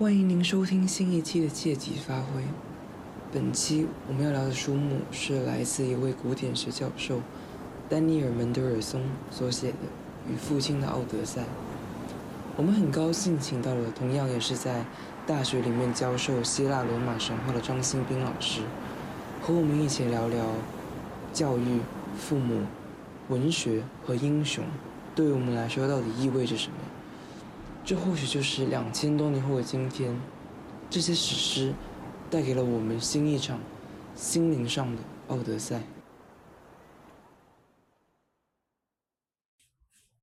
欢迎您收听新一期的借机发挥。本期我们要聊的书目是来自一位古典学教授丹尼尔·门德尔松所写的《与父亲的奥德赛》。我们很高兴请到了同样也是在大学里面教授希腊罗马神话的张新斌老师，和我们一起聊聊教育、父母、文学和英雄对于我们来说到底意味着什么。这或许就是两千多年后的今天，这些史诗带给了我们新一场心灵上的奥德赛。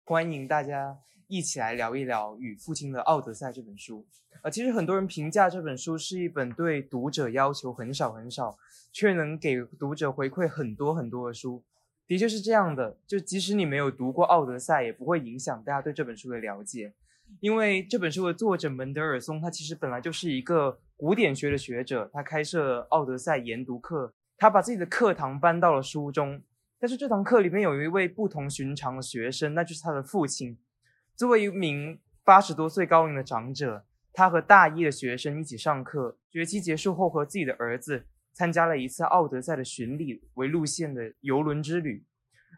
欢迎大家一起来聊一聊《与父亲的奥德赛》这本书。呃，其实很多人评价这本书是一本对读者要求很少很少，却能给读者回馈很多很多的书。的确是这样的，就即使你没有读过《奥德赛》，也不会影响大家对这本书的了解。因为这本书的作者门德尔松，他其实本来就是一个古典学的学者，他开设奥德赛研读课，他把自己的课堂搬到了书中。但是这堂课里面有一位不同寻常的学生，那就是他的父亲。作为一名八十多岁高龄的长者，他和大一的学生一起上课。学期结束后，和自己的儿子参加了一次奥德赛的巡礼为路线的游轮之旅。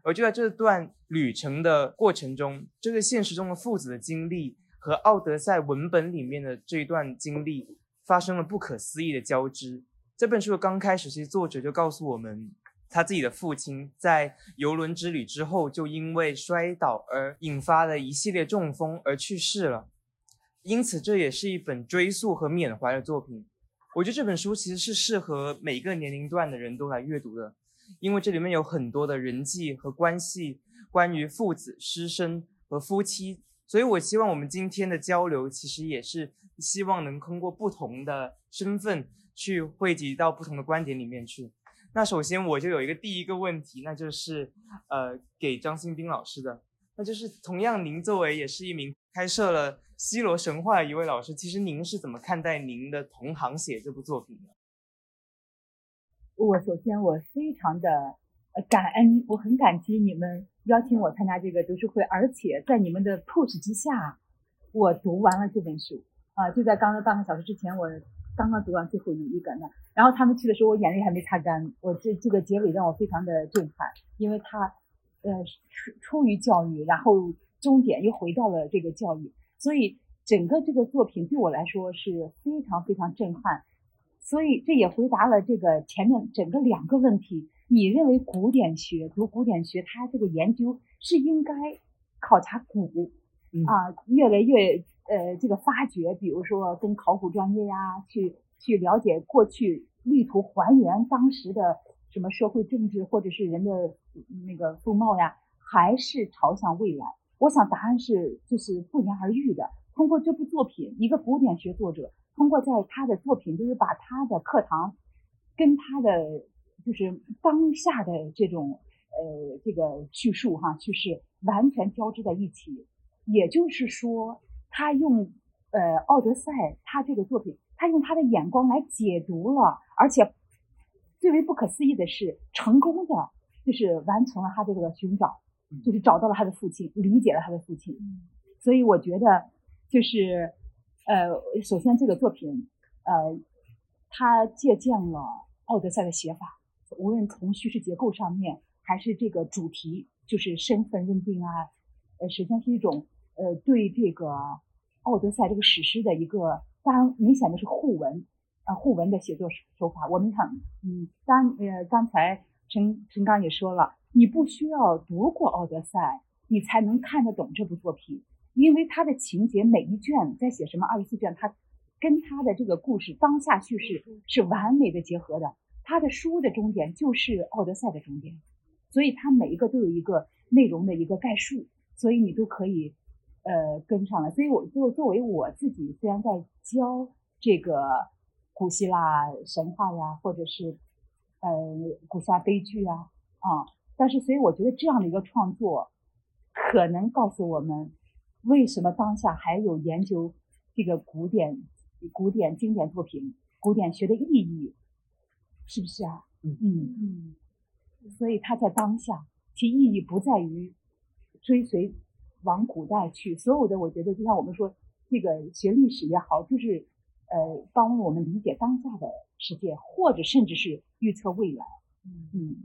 而就在这段旅程的过程中，这个现实中的父子的经历和《奥德赛》文本里面的这一段经历发生了不可思议的交织。这本书的刚开始，其实作者就告诉我们，他自己的父亲在游轮之旅之后，就因为摔倒而引发的一系列中风而去世了。因此，这也是一本追溯和缅怀的作品。我觉得这本书其实是适合每个年龄段的人都来阅读的。因为这里面有很多的人际和关系，关于父子、师生和夫妻，所以我希望我们今天的交流，其实也是希望能通过不同的身份去汇集到不同的观点里面去。那首先我就有一个第一个问题，那就是呃给张新斌老师的，那就是同样您作为也是一名开设了西罗神话的一位老师，其实您是怎么看待您的同行写这部作品的？我首先我非常的感恩，我很感激你们邀请我参加这个读书会，而且在你们的 push 之下，我读完了这本书啊，就在刚刚半个小时之前，我刚刚读完最后一一个呢。然后他们去的时候，我眼泪还没擦干。我这这个结尾让我非常的震撼，因为他呃出出于教育，然后终点又回到了这个教育，所以整个这个作品对我来说是非常非常震撼。所以这也回答了这个前面整个两个问题。你认为古典学读古典学，它这个研究是应该考察古啊，越来越呃这个发掘，比如说跟考古专业呀，去去了解过去，力图还原当时的什么社会政治或者是人的那个风貌呀，还是朝向未来？我想答案是就是不言而喻的。通过这部作品，一个古典学作者。通过在他的作品，就是把他的课堂跟他的就是当下的这种呃这个叙述哈叙事完全交织在一起。也就是说，他用呃《奥德赛》他这个作品，他用他的眼光来解读了，而且最为不可思议的是，成功的就是完成了他的这个寻找，就是找到了他的父亲，理解了他的父亲。所以我觉得就是。呃，首先这个作品，呃，它借鉴了《奥德赛》的写法，无论从叙事结构上面，还是这个主题，就是身份认定啊，呃，实际上是一种呃对这个《奥德赛》这个史诗的一个，当然明显的是互文，啊，互文的写作手法。我们想，嗯，刚呃刚才陈陈刚也说了，你不需要读过《奥德赛》，你才能看得懂这部作品。因为他的情节每一卷在写什么二十四卷，他跟他的这个故事当下叙事是完美的结合的。他的书的终点就是《奥德赛》的终点，所以他每一个都有一个内容的一个概述，所以你都可以呃跟上了。所以我作作为我自己，虽然在教这个古希腊神话呀，或者是呃古希腊悲剧啊啊，但是所以我觉得这样的一个创作，可能告诉我们。为什么当下还有研究这个古典、古典经典作品、古典学的意义？是不是啊？嗯嗯嗯。所以它在当下，其意义不在于追随往古代去。所有的，我觉得就像我们说，这个学历史也好，就是呃，帮我们理解当下的世界，或者甚至是预测未来。嗯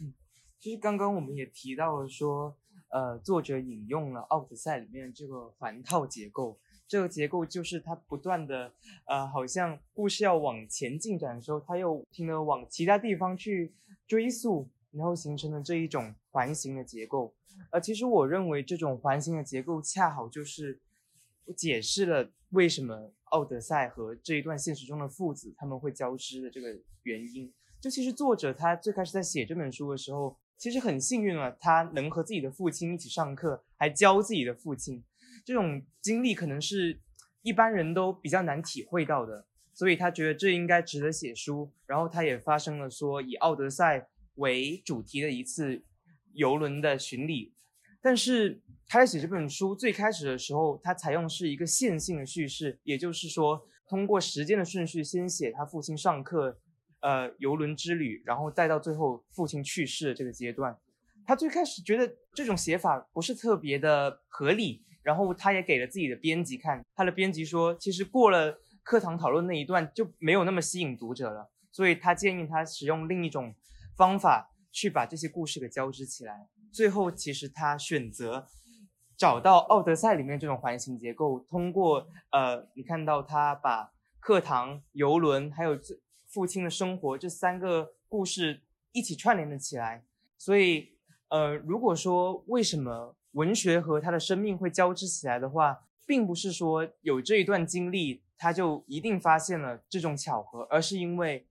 嗯，其实刚刚我们也提到了说，呃，作者引用了《奥德赛》里面这个环套结构，这个结构就是它不断的，呃，好像故事要往前进展的时候，它又不停的往其他地方去追溯，然后形成了这一种环形的结构。呃，其实我认为这种环形的结构恰好就是解释了为什么奥德赛和这一段现实中的父子他们会交织的这个原因。就其实作者他最开始在写这本书的时候，其实很幸运了，他能和自己的父亲一起上课，还教自己的父亲。这种经历可能是一般人都比较难体会到的，所以他觉得这应该值得写书。然后他也发生了说以奥德赛为主题的一次游轮的巡礼。但是他在写这本书最开始的时候，他采用是一个线性的叙事，也就是说通过时间的顺序，先写他父亲上课。呃，游轮之旅，然后带到最后父亲去世的这个阶段，他最开始觉得这种写法不是特别的合理，然后他也给了自己的编辑看，他的编辑说，其实过了课堂讨论那一段就没有那么吸引读者了，所以他建议他使用另一种方法去把这些故事给交织起来。最后，其实他选择找到《奥德赛》里面这种环形结构，通过呃，你看到他把课堂、游轮还有这。父亲的生活这三个故事一起串联了起来，所以，呃，如果说为什么文学和他的生命会交织起来的话，并不是说有这一段经历他就一定发现了这种巧合，而是因为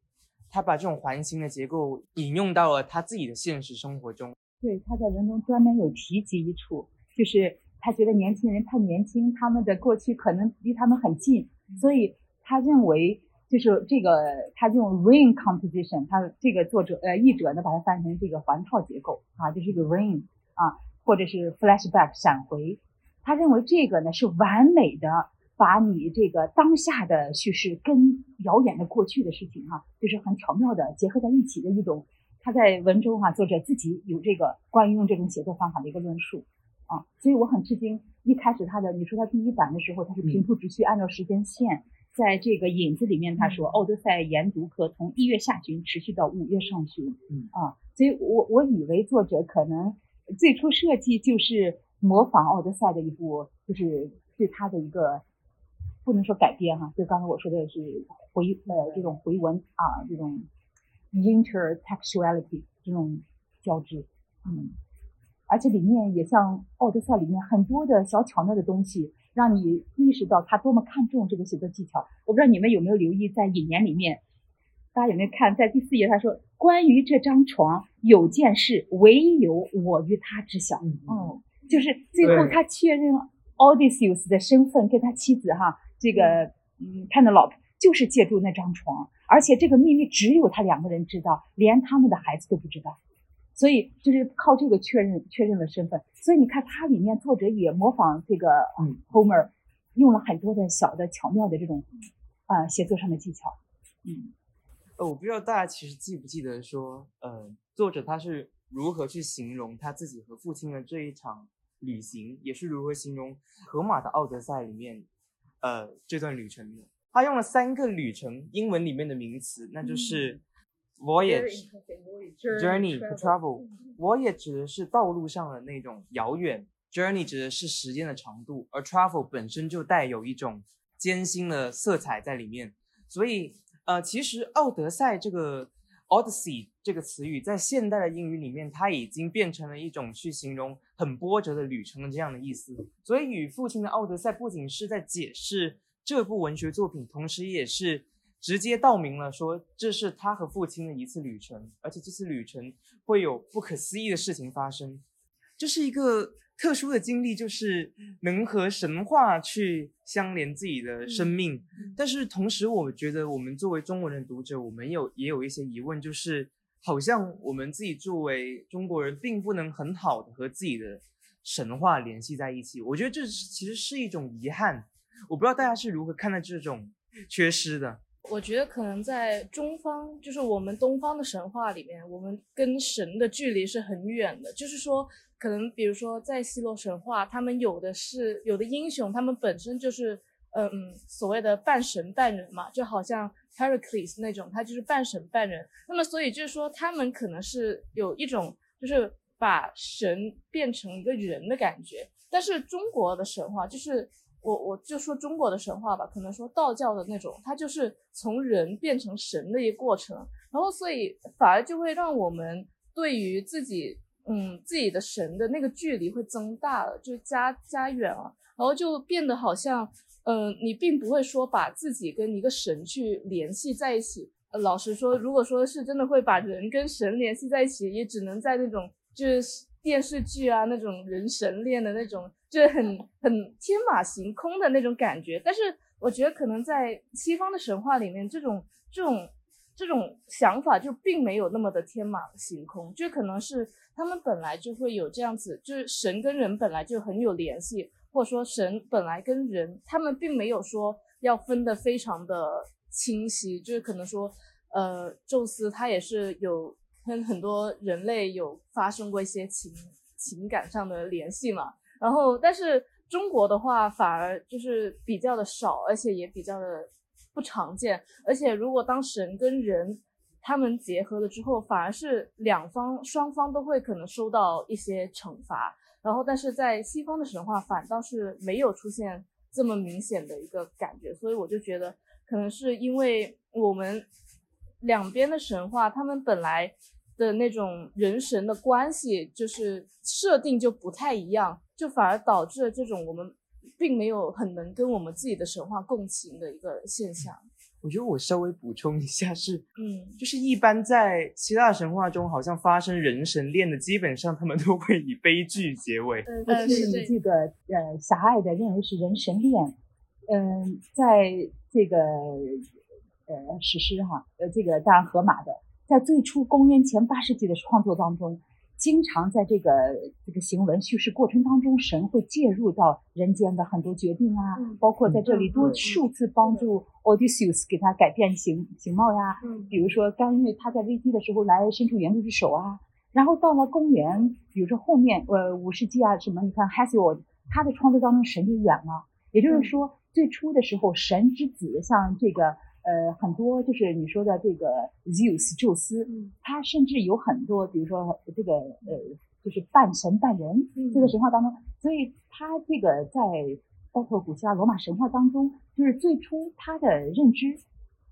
他把这种环形的结构引用到了他自己的现实生活中。对，他在文中专门有提及一处，就是他觉得年轻人太年轻，他们的过去可能离他们很近，所以他认为。就是这个，他用 ring composition，他这个作者呃译者呢把它翻成这个环套结构啊，就是一个 ring 啊，或者是 flashback 闪回。他认为这个呢是完美的把你这个当下的叙事跟遥远的过去的事情哈，就是很巧妙的结合在一起的一种。他在文中哈，作者自己有这个关于用这种写作方法的一个论述啊，所以我很吃惊。一开始他的你说他第一版的时候，他是平铺直叙，按照时间线。在这个引子里面，他说《奥德赛》研读课从一月下旬持续到五月上旬。嗯啊，所以我我以为作者可能最初设计就是模仿《奥德赛》的一部，就是对他的一个不能说改编哈，就刚才我说的是回呃这种回文啊，这种 intertextuality 这种交织。嗯，而且里面也像《奥德赛》里面很多的小巧妙的东西。让你意识到他多么看重这个写作技巧。我不知道你们有没有留意，在引言里面，大家有没有看，在第四页他说：“关于这张床，有件事唯有我与他知晓。”哦，就是最后他确认 Odysseus 的身份，跟他妻子哈，这个嗯 Penelope 就是借助那张床，而且这个秘密只有他两个人知道，连他们的孩子都不知道。所以就是靠这个确认确认了身份，所以你看它里面作者也模仿这个嗯 Homer，用了很多的小的巧妙的这种啊写作上的技巧，嗯，呃，我不知道大家其实记不记得说，呃，作者他是如何去形容他自己和父亲的这一场旅行，也是如何形容荷马的奥德赛里面，呃，这段旅程的。他用了三个旅程英文里面的名词，那就是。Voyage, journey, travel. Voyage 指的是道路上的那种遥远，journey 指的是时间的长度，而 travel 本身就带有一种艰辛的色彩在里面。所以，呃，其实《奥德赛》这个 Odyssey 这个词语在现代的英语里面，它已经变成了一种去形容很波折的旅程的这样的意思。所以，与父亲的奥德赛不仅是在解释这部文学作品，同时也是。直接道明了，说这是他和父亲的一次旅程，而且这次旅程会有不可思议的事情发生。这是一个特殊的经历，就是能和神话去相连自己的生命。但是同时，我觉得我们作为中国人读者，我们有也有一些疑问，就是好像我们自己作为中国人，并不能很好的和自己的神话联系在一起。我觉得这其实是一种遗憾。我不知道大家是如何看待这种缺失的。我觉得可能在中方，就是我们东方的神话里面，我们跟神的距离是很远的。就是说，可能比如说在希罗神话，他们有的是有的英雄，他们本身就是嗯所谓的半神半人嘛，就好像 Heracles 那种，他就是半神半人。那么所以就是说，他们可能是有一种就是把神变成一个人的感觉。但是中国的神话就是。我我就说中国的神话吧，可能说道教的那种，它就是从人变成神的一个过程，然后所以反而就会让我们对于自己，嗯，自己的神的那个距离会增大了，就加加远了，然后就变得好像，嗯，你并不会说把自己跟一个神去联系在一起。老实说，如果说是真的会把人跟神联系在一起，也只能在那种就是电视剧啊那种人神恋的那种。就是很很天马行空的那种感觉，但是我觉得可能在西方的神话里面，这种这种这种想法就并没有那么的天马行空，就可能是他们本来就会有这样子，就是神跟人本来就很有联系，或者说神本来跟人他们并没有说要分得非常的清晰，就是可能说，呃，宙斯他也是有跟很多人类有发生过一些情情感上的联系嘛。然后，但是中国的话反而就是比较的少，而且也比较的不常见。而且，如果当神跟人他们结合了之后，反而是两方双方都会可能收到一些惩罚。然后，但是在西方的神话反倒是没有出现这么明显的一个感觉。所以我就觉得，可能是因为我们两边的神话，他们本来的那种人神的关系就是设定就不太一样。就反而导致了这种我们并没有很能跟我们自己的神话共情的一个现象。我觉得我稍微补充一下是，嗯，就是一般在希腊神话中，好像发生人神恋的，基本上他们都会以悲剧结尾。呃，是你这个呃狭隘的认为是人神恋。嗯，在这个呃史诗哈，呃这个当然荷马的，在最初公元前八世纪的创作当中。经常在这个这个行文叙事过程当中，神会介入到人间的很多决定啊，包括在这里多数次帮助 Odysseus 给他改变形形貌呀，比如说干预他在危机的时候来伸出援助之手啊。然后到了公元，比如说后面呃五世纪啊什么，你看 Hesiod 他的创作当中神就远了，也就是说最初的时候神之子像这个。呃，很多就是你说的这个 Zeus 宙斯，他甚至有很多，比如说这个呃，就是半神半人，这个神话当中，所以他这个在包括古希腊罗马神话当中，就是最初他的认知，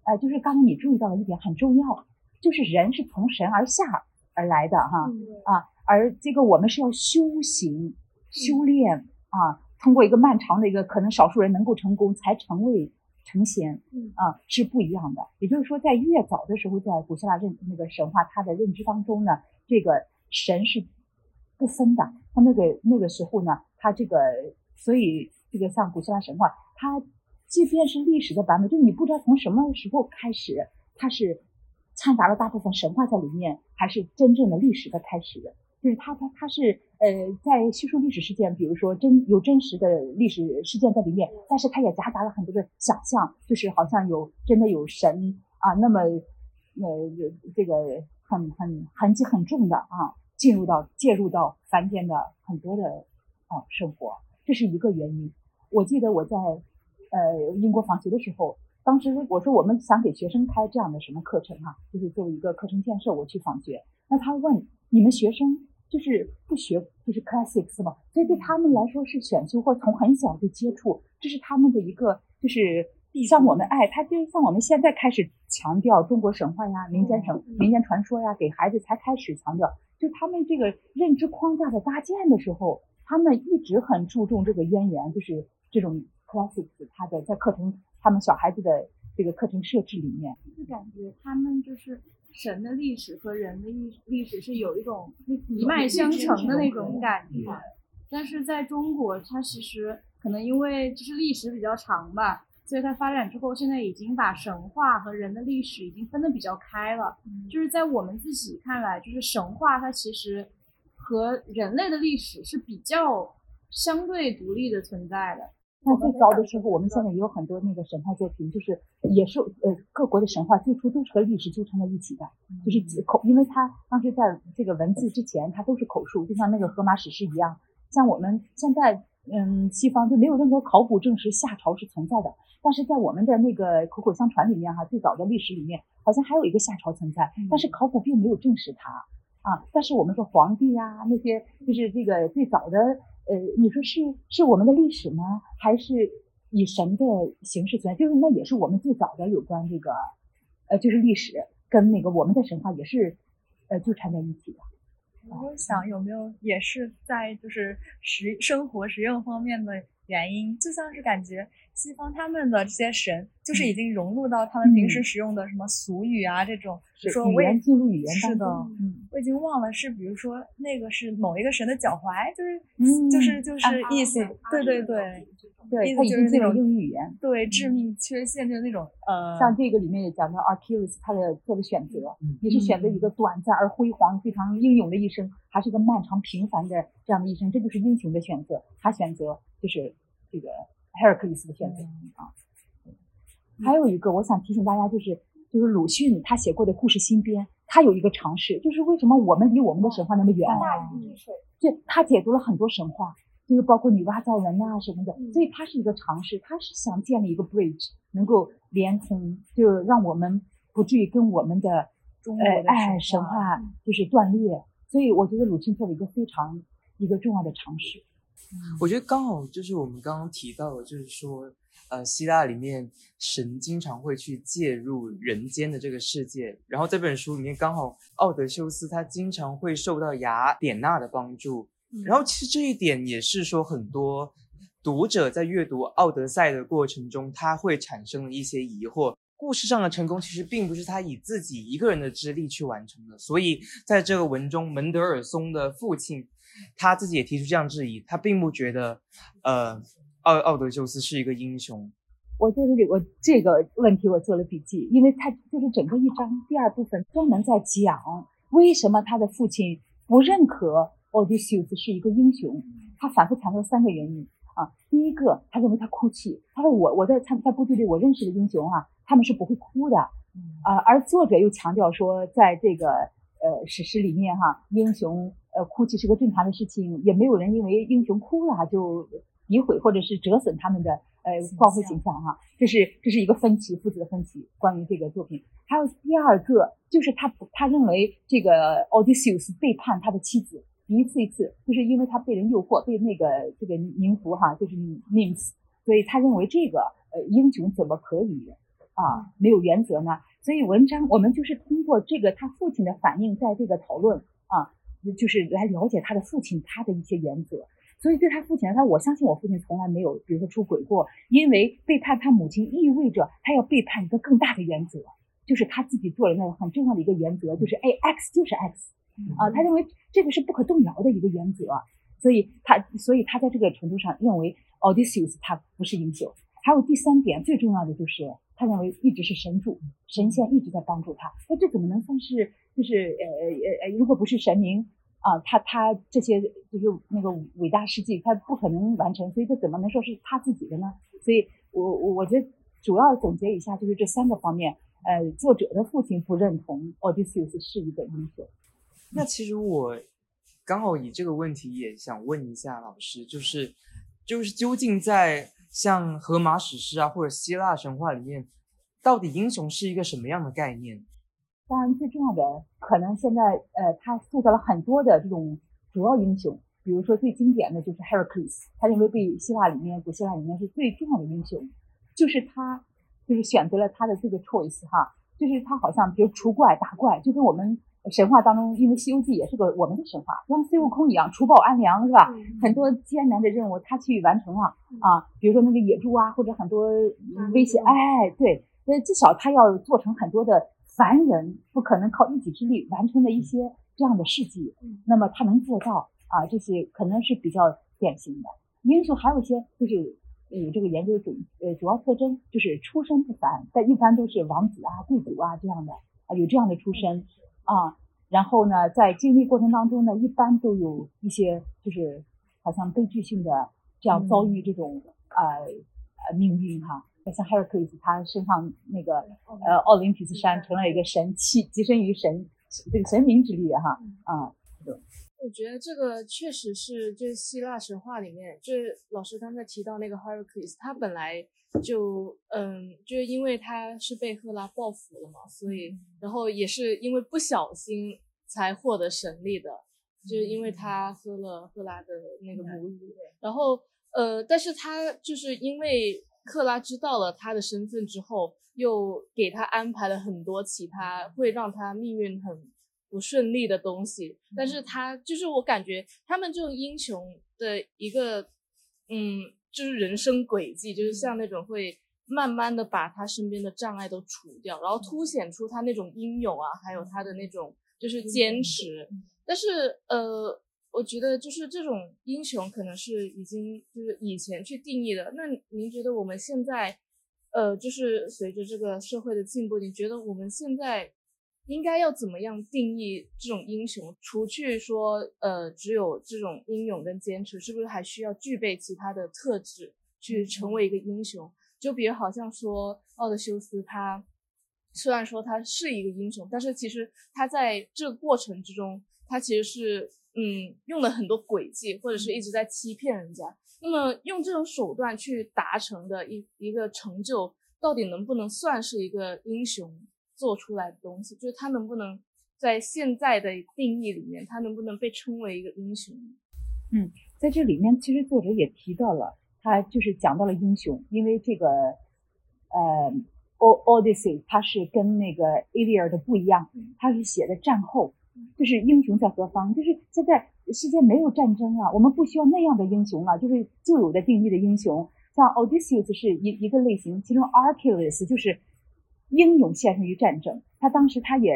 呃，就是刚才你注意到了一点很重要，就是人是从神而下而来的哈啊，而这个我们是要修行修炼啊，通过一个漫长的一个可能少数人能够成功才成为。成仙，啊，是不一样的。也就是说，在越早的时候，在古希腊认那个神话，他的认知当中呢，这个神是不分的。他那个那个时候呢，他这个，所以这个像古希腊神话，它即便是历史的版本，就你不知道从什么时候开始，它是掺杂了大部分神话在里面，还是真正的历史的开始。就是它，它，它是呃，在叙述历史事件，比如说真有真实的历史事件在里面，但是它也夹杂了很多的想象，就是好像有真的有神啊，那么呃这个很很痕迹很重的啊，进入到介入到凡间的很多的啊生活，这是一个原因。我记得我在呃英国访学的时候，当时我说我们想给学生开这样的什么课程啊，就是作为一个课程建设，我去访学，那他问你们学生。就是不学，就是 classics 嘛，所以对他们来说是选修，或从很小就接触，这是他们的一个，就是像我们哎，他就像我们现在开始强调中国神话呀、民间神、民间传说呀，给孩子才开始强调，就他们这个认知框架的搭建的时候，他们一直很注重这个渊源，就是这种 classics，他的在课程，他们小孩子的这个课程设置里面，就感觉他们就是。神的历史和人的历历史是有一种一脉相承的那种感觉，但是在中国，它其实可能因为就是历史比较长吧，所以它发展之后，现在已经把神话和人的历史已经分得比较开了。就是在我们自己看来，就是神话它其实和人类的历史是比较相对独立的存在的。那最早的时候，我们现在也有很多那个神话作品，就是也是呃各国的神话最初都是和历史纠缠在一起的，就是口，因为它当时在这个文字之前，它都是口述，就像那个荷马史诗一样。像我们现在嗯，西方就没有任何考古证实夏朝是存在的。但是在我们的那个口口相传里面哈，最早的历史里面好像还有一个夏朝存在，但是考古并没有证实它啊。但是我们说皇帝呀，那些就是这个最早的呃，你说是是我们的历史吗，还是以神的形式存在？就是那也是我们最早的有关这个呃，就是历史跟那个我们的神话也是呃纠缠在一起的。我想有没有也是在就是实生活实用方面的原因，就像是感觉西方他们的这些神就是已经融入到他们平时使用的什么俗语啊这种，说语言进入语言是的，嗯，我已经忘了是比如说那个是某一个神的脚踝，就是就是就是意思，对对对。对，它已经进入英语语言。对，致命缺陷就是那种呃，像这个里面也讲到 Achilles 他的做的选择，你是选择一个短暂而辉煌、非常英勇的一生，还是一个漫长平凡的这样的一生？这就是英雄的选择。他选择就是这个 Heracles 的选择啊。还有一个，我想提醒大家，就是就是鲁迅他写过的故事新编，他有一个尝试，就是为什么我们离我们的神话那么远？对，他解读了很多神话。就是包括女娲造人啊什么的，所以他是一个尝试，他是想建立一个 bridge，能够连通，就让我们不至于跟我们的呃哎神话就是断裂。所以我觉得鲁迅做了一个非常一个重要的尝试。我觉得刚好就是我们刚刚提到的，就是说呃希腊里面神经常会去介入人间的这个世界，然后这本书里面刚好奥德修斯他经常会受到雅典娜的帮助。然后其实这一点也是说，很多读者在阅读《奥德赛》的过程中，他会产生了一些疑惑。故事上的成功其实并不是他以自己一个人的之力去完成的。所以在这个文中，门德尔松的父亲他自己也提出这样质疑，他并不觉得，呃，奥奥德修斯是一个英雄。我在这里，我这个问题我做了笔记，因为他就是整个一章第二部分专门在讲为什么他的父亲不认可。Odysseus 是一个英雄，他反复强调三个原因啊。第一个，他认为他哭泣。他说我我在参在部队里我认识的英雄啊，他们是不会哭的啊。而作者又强调说，在这个呃史诗里面哈，英雄呃哭泣是个正常的事情，也没有人因为英雄哭了就诋毁或者是折损他们的呃光辉形象哈。这是这是一个分歧，父子的分歧。关于这个作品，还有第二个就是他他认为这个 Odysseus 背叛他的妻子。一次一次，就是因为他被人诱惑，被那个这个宁芙哈，就是 Nymphs，所以他认为这个呃英雄怎么可以啊没有原则呢？所以文章我们就是通过这个他父亲的反应，在这个讨论啊，就是来了解他的父亲他的一些原则。所以对他父亲来说，我相信我父亲从来没有，比如说出轨过，因为背叛他母亲意味着他要背叛一个更大的原则，就是他自己做了那个很重要的一个原则，就是 A X 就是 X。啊，他认为这个是不可动摇的一个原则，所以他所以他在这个程度上认为 Odysseus 他不是英雄。还有第三点，最重要的就是他认为一直是神助，神仙一直在帮助他。那这怎么能算是就是呃呃呃，如果不是神明啊，他他这些就是那个伟大事迹，他不可能完成，所以这怎么能说是他自己的呢？所以我我我觉得主要总结一下就是这三个方面。呃，作者的父亲不认同 Odysseus 是一个英雄。那其实我刚好以这个问题也想问一下老师，就是就是究竟在像荷马史诗啊或者希腊神话里面，到底英雄是一个什么样的概念？当然，最重要的可能现在呃，他塑造了很多的这种主要英雄，比如说最经典的就是 Heracles，他认为被希腊里面古希腊里面是最重要的英雄，就是他就是选择了他的这个 choice 哈，就是他好像比如除怪打怪，就跟我们。神话当中，因为《西游记》也是个我们的神话，像孙悟空一样除暴安良，是吧？很多艰难的任务他去完成了啊，比如说那个野猪啊，或者很多威胁，哎，对，那，至少他要做成很多的凡人不可能靠一己之力完成的一些这样的事迹，那么他能做到啊，这些可能是比较典型的英雄。还有一些就是有这个研究主呃主要特征就是出身不凡，但一般都是王子啊、贵族啊这样的啊，有这样的出身。啊，然后呢，在经历过程当中呢，一般都有一些就是好像悲剧性的这样遭遇这种呃呃命运哈，像 Heracles 他身上那个呃奥林匹斯山成了一个神器，跻身于神这个神明之列哈啊。我觉得这个确实是，就是希腊神话里面，就是老师刚才提到那个 Heracles，他本来就，嗯，就是因为他是被赫拉报复了嘛，所以，然后也是因为不小心才获得神力的，就是因为他喝了赫拉的那个母乳，然后，呃，但是他就是因为克拉知道了他的身份之后，又给他安排了很多其他会让他命运很。不顺利的东西，但是他就是我感觉他们这种英雄的一个，嗯，就是人生轨迹，就是像那种会慢慢的把他身边的障碍都除掉，然后凸显出他那种英勇啊，还有他的那种就是坚持。但是呃，我觉得就是这种英雄可能是已经就是以前去定义的。那您觉得我们现在，呃，就是随着这个社会的进步，你觉得我们现在？应该要怎么样定义这种英雄？除去说，呃，只有这种英勇跟坚持，是不是还需要具备其他的特质去成为一个英雄？就比如好像说奥德修斯，他虽然说他是一个英雄，但是其实他在这个过程之中，他其实是嗯用了很多诡计，或者是一直在欺骗人家。那么用这种手段去达成的一一个成就，到底能不能算是一个英雄？做出来的东西，就是他能不能在现在的定义里面，他能不能被称为一个英雄？嗯，在这里面，其实作者也提到了，他就是讲到了英雄，因为这个呃《O Odyssey》它是跟那个《a l i a 的不一样，它是写的战后，就是英雄在何方？就是现在世界没有战争啊，我们不需要那样的英雄了，就是旧有的定义的英雄，像 Odysseus 是一一个类型，其中 Achilles 就是。英勇献身于战争，他当时他也，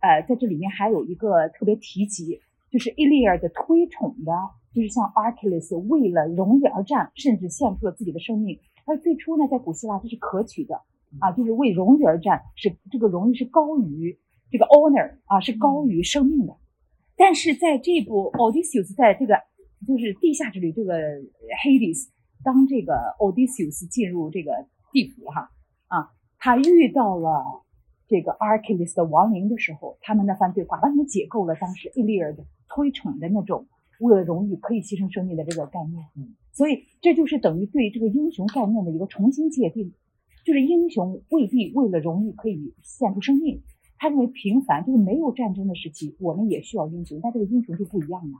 呃，在这里面还有一个特别提及，就是伊利尔的推崇的，就是像阿克勒斯为了荣誉而战，甚至献出了自己的生命。而最初呢，在古希腊这是可取的啊，就是为荣誉而战，是这个荣誉是高于这个 honor 啊，是高于生命的。但是在这部 Odysseus 在这个就是地下之旅这个 Hades，当这个 Odysseus 进入这个地府哈啊。他遇到了这个 Achilles 的亡灵的时候，他们那番对话完全解构了当时伊利尔的推崇的那种为了荣誉可以牺牲生命的这个概念。嗯，所以这就是等于对这个英雄概念的一个重新界定，就是英雄未必为了荣誉可以献出生命。他认为平凡就是没有战争的时期，我们也需要英雄，但这个英雄就不一样了。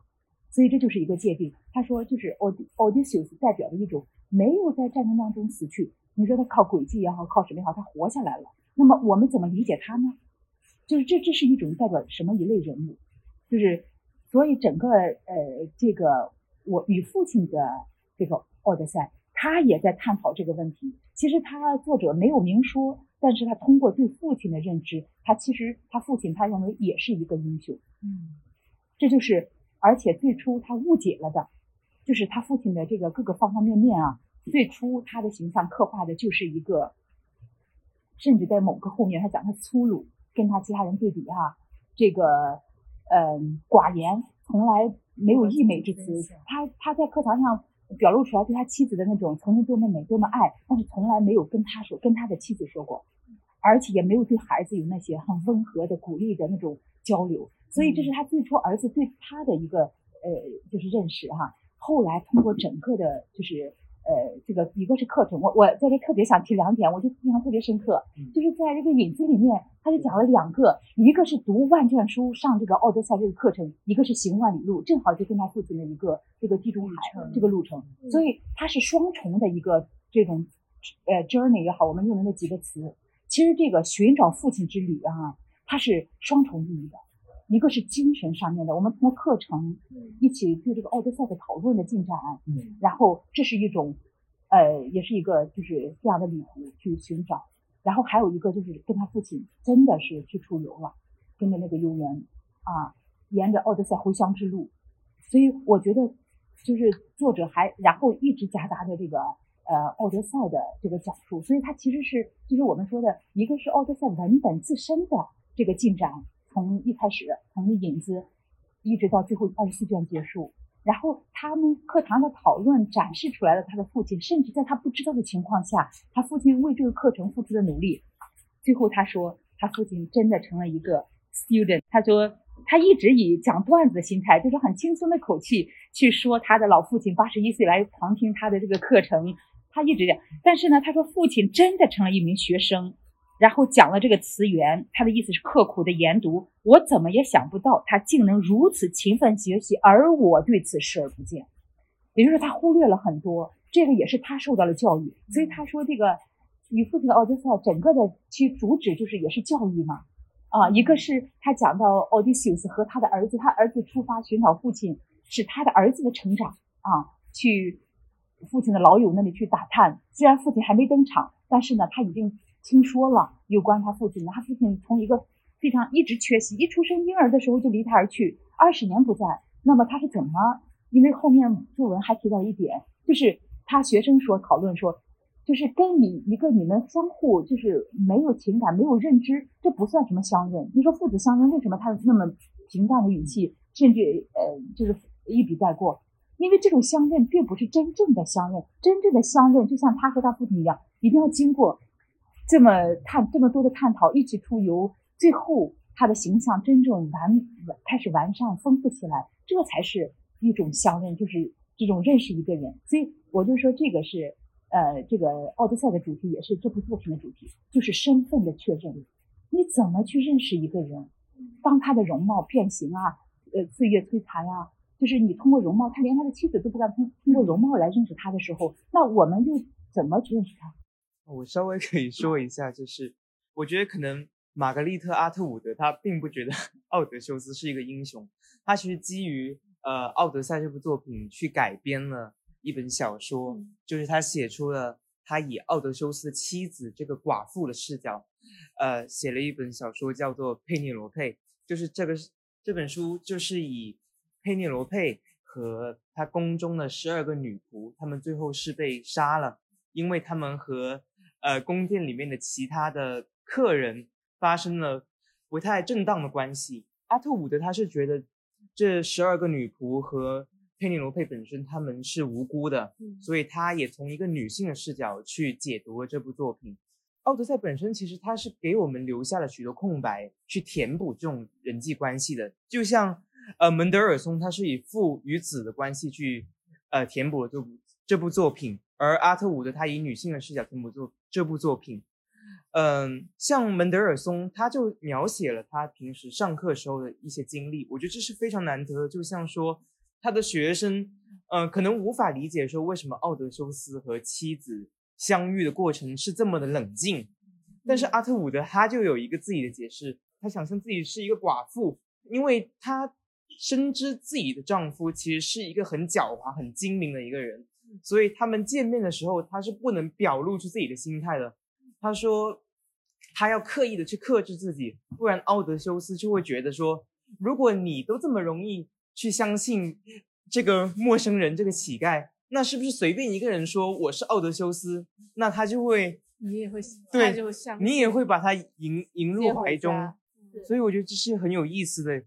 所以这就是一个界定。他说，就是 Odysseus 代表的一种没有在战争当中死去。你说他靠诡计也好，靠什么也好，他活下来了。那么我们怎么理解他呢？就是这这是一种代表什么一类人物？就是所以整个呃这个我与父亲的这个奥德赛，他也在探讨这个问题。其实他作者没有明说，但是他通过对父亲的认知，他其实他父亲他认为也是一个英雄。嗯，这就是而且最初他误解了的，就是他父亲的这个各个方方面面啊。最初他的形象刻画的就是一个，甚至在某个后面他讲他粗鲁，跟他其他人对比哈，这个嗯寡言，从来没有溢美之词。他他在课堂上表露出来对他妻子的那种曾经多么美多么爱，但是从来没有跟他说跟他的妻子说过，而且也没有对孩子有那些很温和的鼓励的那种交流。所以这是他最初儿子对他的一个呃就是认识哈。后来通过整个的就是。呃，这个一个是课程，我我在这特别想提两点，我就印象特别深刻，就是在这个影子里面，他就讲了两个，一个是读万卷书上这个奥德赛这个课程，一个是行万里路，正好就跟他父亲的一个这个地中海这个路程，所以它是双重的一个这种呃 journey 也好，我们用的那几个词，其实这个寻找父亲之旅啊，它是双重意义的。一个是精神上面的，我们通过课程一起对这个奥德赛的讨论的进展，嗯，然后这是一种，呃，也是一个就是这样的旅途去寻找，然后还有一个就是跟他父亲真的是去出游了，跟着那个游园啊，沿着奥德赛回乡之路，所以我觉得就是作者还然后一直夹杂着这个呃奥德赛的这个讲述，所以它其实是就是我们说的一个是奥德赛文本自身的这个进展。从一开始，从引子，一直到最后二十四卷结束，然后他们课堂的讨论展示出来了他的父亲，甚至在他不知道的情况下，他父亲为这个课程付出的努力。最后他说，他父亲真的成了一个 student。他说他一直以讲段子的心态，就是很轻松的口气去说他的老父亲八十一岁来旁听他的这个课程，他一直讲。但是呢，他说父亲真的成了一名学生，然后讲了这个词源，他的意思是刻苦的研读。我怎么也想不到他竟能如此勤奋学习，而我对此视而不见。也就是他忽略了很多，这个也是他受到了教育。所以他说这个与父亲的奥德赛整个的其主旨就是也是教育嘛。啊，一个是他讲到 Odysseus 和他的儿子，他儿子出发寻找父亲，是他的儿子的成长啊，去父亲的老友那里去打探。虽然父亲还没登场，但是呢，他已经听说了有关他父亲的。他父亲从一个非常一直缺席，一出生婴儿的时候就离他而去，二十年不在。那么他是怎么？因为后面作文还提到一点，就是他学生说讨论说。就是跟你一个你们相互就是没有情感没有认知，这不算什么相认。你说父子相认，为什么他那么平淡的语气，甚至呃就是一笔带过？因为这种相认并不是真正的相认，真正的相认就像他和他父亲一样，一定要经过这么探这么多的探讨，一起出游，最后他的形象真正完开始完善丰富起来，这才是一种相认，就是这种认识一个人。所以我就说这个是。呃，这个《奥德赛》的主题也是这部作品的主题，就是身份的确认。你怎么去认识一个人？当他的容貌变形啊，呃，岁月摧残呀，就是你通过容貌，他连他的妻子都不敢通通过容貌来认识他的时候，那我们又怎么去认识他？我稍微可以说一下，就是我觉得可能玛格丽特·阿特伍德他并不觉得 奥德修斯是一个英雄，他其实基于呃《奥德赛》这部作品去改编了。一本小说，就是他写出了他以奥德修斯的妻子这个寡妇的视角，呃，写了一本小说叫做《佩涅罗佩》，就是这个这本书就是以佩涅罗佩和他宫中的十二个女仆，他们最后是被杀了，因为他们和呃宫殿里面的其他的客人发生了不太正当的关系。阿特伍德他是觉得这十二个女仆和佩妮罗佩本身他们是无辜的，所以他也从一个女性的视角去解读了这部作品。奥德赛本身其实它是给我们留下了许多空白，去填补这种人际关系的。就像呃门德尔松他是以父与子的关系去呃填补了这部这部作品，而阿特伍德他以女性的视角填补作这部作品。嗯，像门德尔松他就描写了他平时上课时候的一些经历，我觉得这是非常难得的。就像说。他的学生，嗯，可能无法理解说为什么奥德修斯和妻子相遇的过程是这么的冷静，但是阿特伍德他就有一个自己的解释，他想象自己是一个寡妇，因为他深知自己的丈夫其实是一个很狡猾、很精明的一个人，所以他们见面的时候他是不能表露出自己的心态的。他说他要刻意的去克制自己，不然奥德修斯就会觉得说，如果你都这么容易。去相信这个陌生人，这个乞丐，那是不是随便一个人说我是奥德修斯，那他就会，你也会，对，就你也会把他迎迎入怀中，所以我觉得这是很有意思的。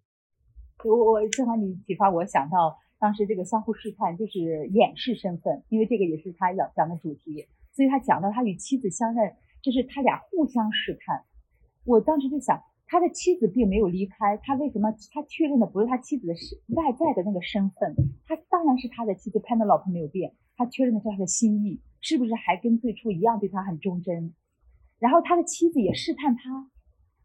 我我正好你启发我想到当时这个相互试探，就是掩饰身份，因为这个也是他要讲的主题，所以他讲到他与妻子相认，就是他俩互相试探。我当时就想。他的妻子并没有离开，他为什么？他确认的不是他妻子的身外在的那个身份，他当然是他的妻子，潘的老婆没有变。他确认的是他的心意，是不是还跟最初一样对他很忠贞？然后他的妻子也试探他，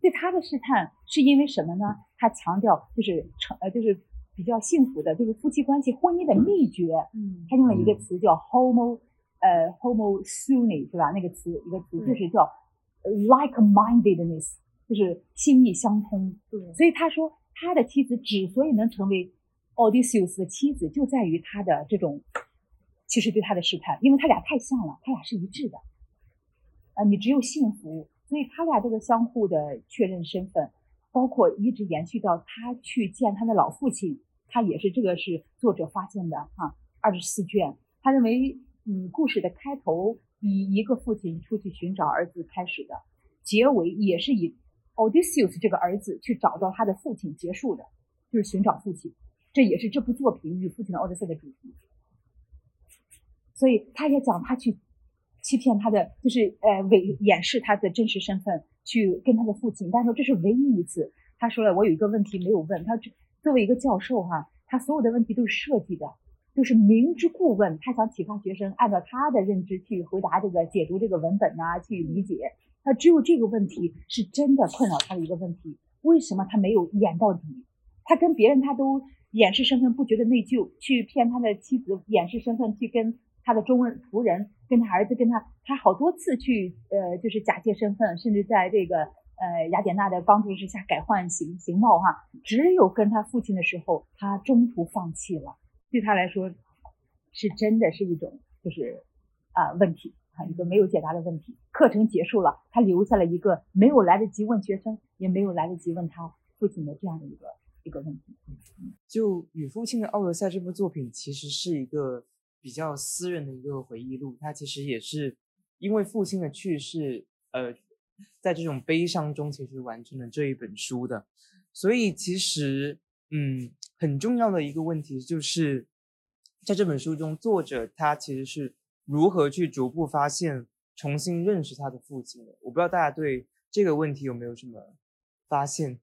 对他的试探是因为什么呢？他强调就是成呃就是比较幸福的，就是夫妻关系婚姻的秘诀。嗯，他用了一个词叫 homo 呃 homo suni 是吧？那个词一个词就是叫 like mindedness。就是心意相通，对，所以他说他的妻子之所以能成为 Odysseus 的妻子，就在于他的这种其实对他的试探，因为他俩太像了，他俩是一致的。啊，你只有幸福，所以他俩这个相互的确认身份，包括一直延续到他去见他的老父亲，他也是这个是作者发现的哈。二十四卷，他认为嗯，故事的开头以一个父亲出去寻找儿子开始的，结尾也是以。Odysseus 这个儿子去找到他的父亲，结束的，就是寻找父亲，这也是这部作品与父亲的奥德赛的主题。所以他也讲他去欺骗他的，就是呃伪掩饰他的真实身份，去跟他的父亲。但是这是唯一一次，他说了，我有一个问题没有问。他作为一个教授哈，他所有的问题都是设计的，都是明知故问。他想启发学生按照他的认知去回答这个、解读这个文本呐，去理解。他只有这个问题是真的困扰他的一个问题：为什么他没有演到底？他跟别人他都掩饰身份，不觉得内疚，去骗他的妻子掩饰身份，去跟他的中人仆人、跟他儿子、跟他，他好多次去呃，就是假借身份，甚至在这个。呃，雅典娜的帮助之下改换形形貌哈，只有跟他父亲的时候，他中途放弃了。对他来说，是真的是一种就是啊问题啊一个没有解答的问题。课程结束了，他留下了一个没有来得及问学生，也没有来得及问他父亲的这样的一个一个问题。就与父亲的奥德赛这部作品，其实是一个比较私人的一个回忆录。他其实也是因为父亲的去世，呃。在这种悲伤中，其实完成了这一本书的，所以其实，嗯，很重要的一个问题就是，在这本书中，作者他其实是如何去逐步发现、重新认识他的父亲的。我不知道大家对这个问题有没有什么发现？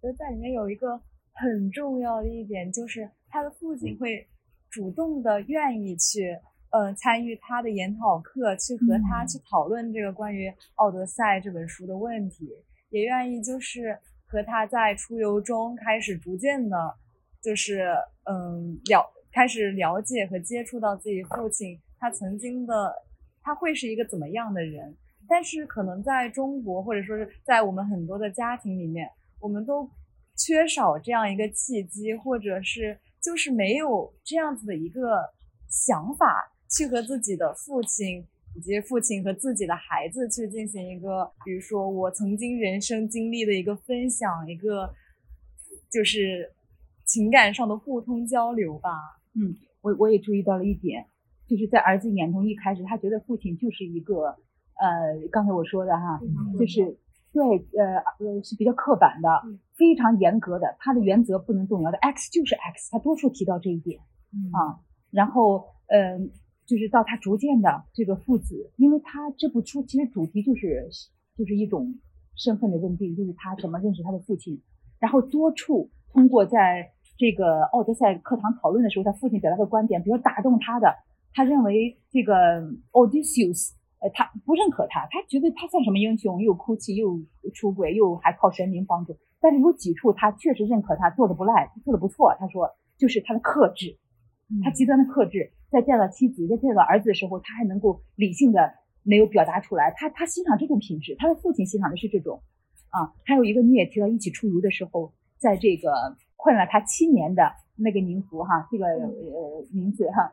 觉得在里面有一个很重要的一点，就是他的父亲会主动的愿意去。嗯，参与他的研讨课，去和他去讨论这个关于《奥德赛》这本书的问题，也愿意就是和他在出游中开始逐渐的，就是嗯了开始了解和接触到自己父亲，他曾经的他会是一个怎么样的人？但是可能在中国或者说是在我们很多的家庭里面，我们都缺少这样一个契机，或者是就是没有这样子的一个想法。去和自己的父亲以及父亲和自己的孩子去进行一个，比如说我曾经人生经历的一个分享，一个就是情感上的互通交流吧。嗯，我我也注意到了一点，就是在儿子眼中一开始他觉得父亲就是一个，呃，刚才我说的哈，就是对，呃呃是比较刻板的，非常严格的，他的原则不能动摇的，X 就是 X，他多数提到这一点啊，然后嗯。就是到他逐渐的这个父子，因为他这部书其实主题就是就是一种身份的认定，就是他怎么认识他的父亲，然后多处通过在这个奥德赛课堂讨论的时候，他父亲表达的观点比如打动他的，他认为这个 Odysseus，呃，他不认可他，他觉得他算什么英雄，又哭泣又出轨，又还靠神明帮助，但是有几处他确实认可他做的不赖，做的不错，他说就是他的克制，他极端的克制。在见到妻子、在见到儿子的时候，他还能够理性的没有表达出来。他他欣赏这种品质，他的父亲欣赏的是这种。啊，还有一个你也提到，一起出游的时候，在这个困了他七年的那个宁福哈，这个呃名字哈，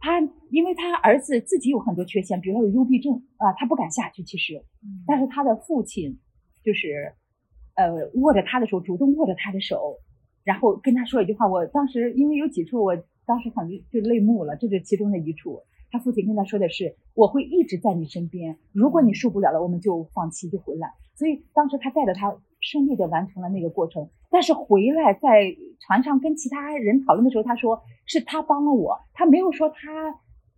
他因为他儿子自己有很多缺陷，比如他有幽闭症啊，他不敢下去。其实，但是他的父亲就是呃握着他的手，主动握着他的手，然后跟他说一句话。我当时因为有几处我。当时很就泪目了，这是其中的一处。他父亲跟他说的是：“我会一直在你身边，如果你受不了了，我们就放弃，就回来。”所以当时他带着他顺利的完成了那个过程。但是回来在船上跟其他人讨论的时候，他说是他帮了我，他没有说他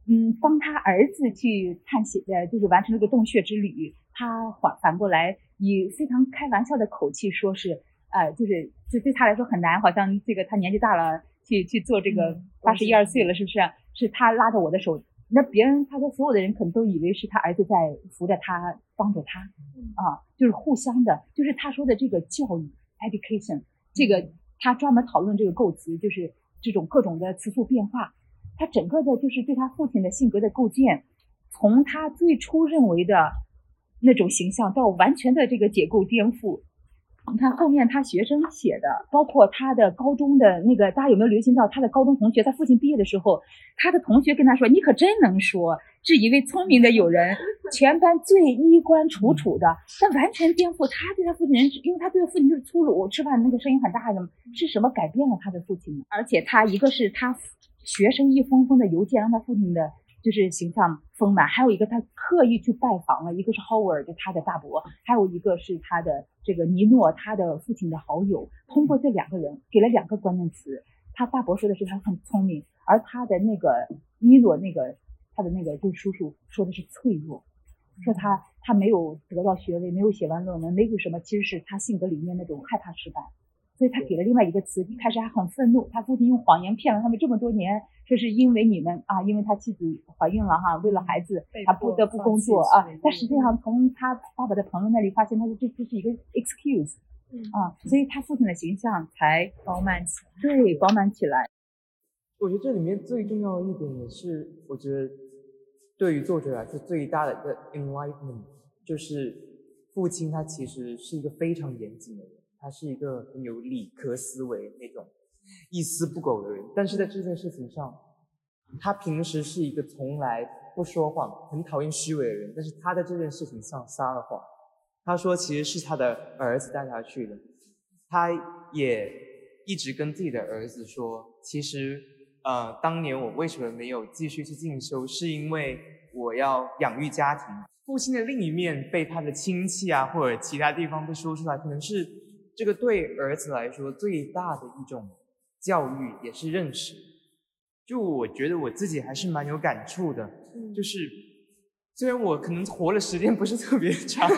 嗯帮他儿子去探险，呃，就是完成这个洞穴之旅。他反反过来以非常开玩笑的口气说是，呃，就是就对他来说很难，好像这个他年纪大了。去去做这个八十一二岁了，是不是？是他拉着我的手，那别人他说所有的人可能都以为是他儿子在扶着他，帮助他，啊，就是互相的，就是他说的这个教育 education，这个他专门讨论这个构词，就是这种各种的词素变化，他整个的就是对他父亲的性格的构建，从他最初认为的那种形象到完全的这个解构颠覆。你看后面他学生写的，包括他的高中的那个，大家有没有留心到他的高中同学？他父亲毕业的时候，他的同学跟他说：“你可真能说，是一位聪明的友人，全班最衣冠楚楚的。”但完全颠覆他对他父亲认识，因为他对他父亲就是粗鲁，吃饭那个声音很大的，是什么改变了他的父亲呢？而且他一个是他学生一封封的邮件，让他父亲的。就是形象丰满，还有一个他刻意去拜访了，一个是 Howard 他的大伯，还有一个是他的这个尼诺他的父亲的好友。通过这两个人，给了两个关键词。他大伯说的是他很聪明，而他的那个尼诺那个他的那个就叔叔说的是脆弱。说他他没有得到学位，没有写完论文，没有什么，其实是他性格里面那种害怕失败。所以他给了另外一个词，一开始还很愤怒，他父亲用谎言骗了他们这么多年，说是因为你们啊，因为他妻子怀孕了哈，为了孩子他不得不工作啊。但实际上从他爸爸的朋友那里发现，他说这这是一个 excuse 啊，所以他父亲的形象才饱满起来，对，饱满起来。我觉得这里面最重要的一点也是，我觉得对于作者来说最大的一个 enlightenment，就是父亲他其实是一个非常严谨的人。他是一个很有理科思维那种一丝不苟的人，但是在这件事情上，他平时是一个从来不说谎、很讨厌虚伪的人，但是他在这件事情上撒了谎。他说其实是他的儿子带他去的，他也一直跟自己的儿子说，其实呃，当年我为什么没有继续去进修，是因为我要养育家庭。父亲的另一面被他的亲戚啊或者其他地方被说出来，可能是。这个对儿子来说最大的一种教育也是认识，就我觉得我自己还是蛮有感触的，就是虽然我可能活的时间不是特别长，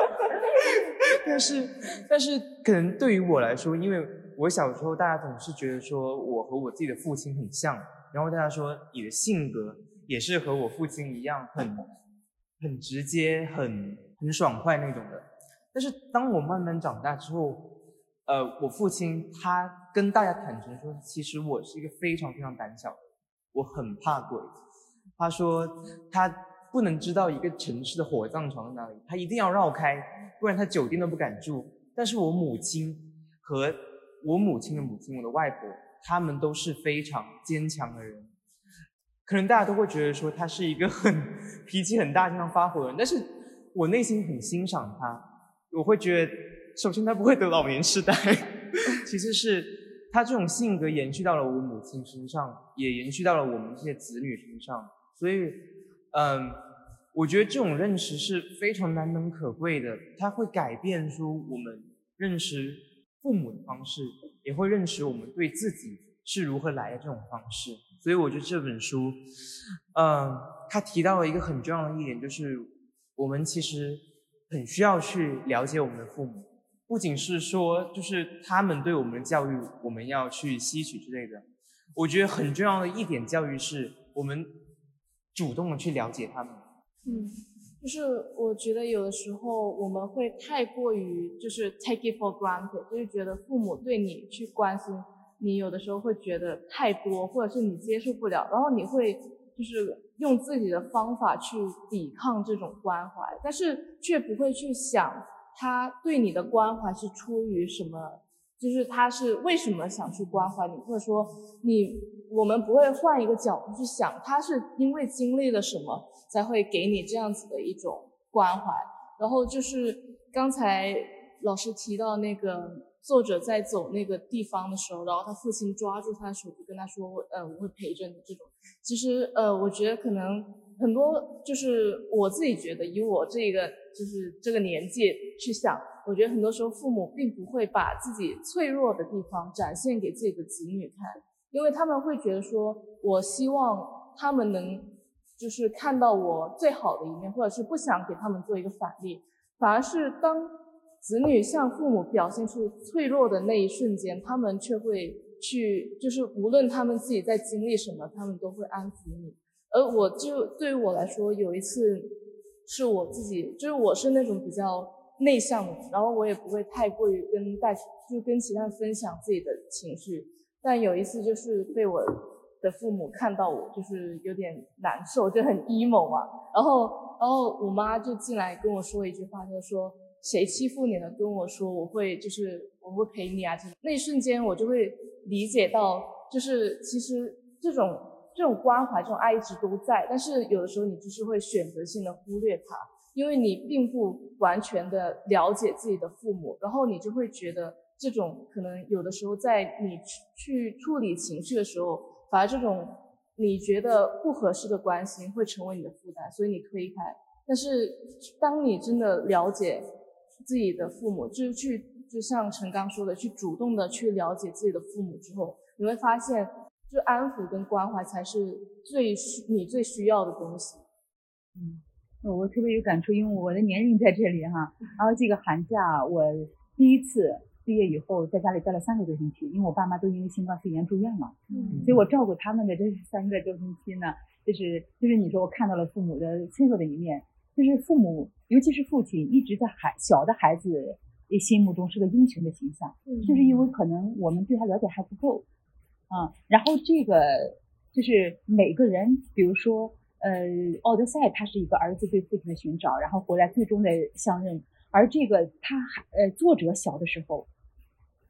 但是但是可能对于我来说，因为我小时候大家总是觉得说我和我自己的父亲很像，然后大家说你的性格也是和我父亲一样，很很直接，很很爽快那种的。但是当我慢慢长大之后，呃，我父亲他跟大家坦诚说，其实我是一个非常非常胆小的，我很怕鬼。他说他不能知道一个城市的火葬场在哪里，他一定要绕开，不然他酒店都不敢住。但是我母亲和我母亲的母亲，我的外婆，他们都是非常坚强的人。可能大家都会觉得说他是一个很 脾气很大、经常发火的人，但是我内心很欣赏他。我会觉得，首先他不会得老年痴呆，其次是他这种性格延续到了我母亲身上，也延续到了我们这些子女身上。所以，嗯，我觉得这种认识是非常难能可贵的，它会改变出我们认识父母的方式，也会认识我们对自己是如何来的这种方式。所以，我觉得这本书，嗯，他提到了一个很重要的一点，就是我们其实。很需要去了解我们的父母，不仅是说就是他们对我们的教育，我们要去吸取之类的。我觉得很重要的一点教育是我们主动的去了解他们。嗯，就是我觉得有的时候我们会太过于就是 take it for granted，就是觉得父母对你去关心你，有的时候会觉得太多，或者是你接受不了，然后你会就是。用自己的方法去抵抗这种关怀，但是却不会去想他对你的关怀是出于什么，就是他是为什么想去关怀你，或者说你我们不会换一个角度去想，他是因为经历了什么才会给你这样子的一种关怀。然后就是刚才老师提到那个。作者在走那个地方的时候，然后他父亲抓住他的手，就跟他说：“我呃，我会陪着你。”这种，其实呃，我觉得可能很多就是我自己觉得，以我这个就是这个年纪去想，我觉得很多时候父母并不会把自己脆弱的地方展现给自己的子女看，因为他们会觉得说，我希望他们能就是看到我最好的一面，或者是不想给他们做一个反例，反而是当。子女向父母表现出脆弱的那一瞬间，他们却会去，就是无论他们自己在经历什么，他们都会安抚你。而我就对于我来说，有一次是我自己，就是我是那种比较内向的，然后我也不会太过于跟大，就跟其他人分享自己的情绪。但有一次就是被我的父母看到我就是有点难受，就很 emo 嘛，然后然后我妈就进来跟我说一句话，就说。谁欺负你了？跟我说，我会就是我会陪你啊！那一瞬间，我就会理解到，就是其实这种这种关怀、这种爱一直都在，但是有的时候你就是会选择性的忽略它，因为你并不完全的了解自己的父母，然后你就会觉得这种可能有的时候在你去处理情绪的时候，反而这种你觉得不合适的关心会成为你的负担，所以你推开。但是当你真的了解，自己的父母，就是去，就像陈刚说的，去主动的去了解自己的父母之后，你会发现，就安抚跟关怀才是最需你最需要的东西。嗯，我特别有感触，因为我的年龄在这里哈。然后这个寒假我第一次毕业以后，在家里待了三个多星期，因为我爸妈都因为新冠肺炎住院了，嗯所以我照顾他们的这三个多星期呢，就是就是你说我看到了父母的脆弱的一面，就是父母，尤其是父亲，一直在孩小的孩子心目中是个英雄的形象，嗯。就是因为可能我们对他了解还不够，啊，然后这个就是每个人，比如说，呃，奥德赛他是一个儿子对父亲的寻找，然后回来最终的相认，而这个他还呃作者小的时候，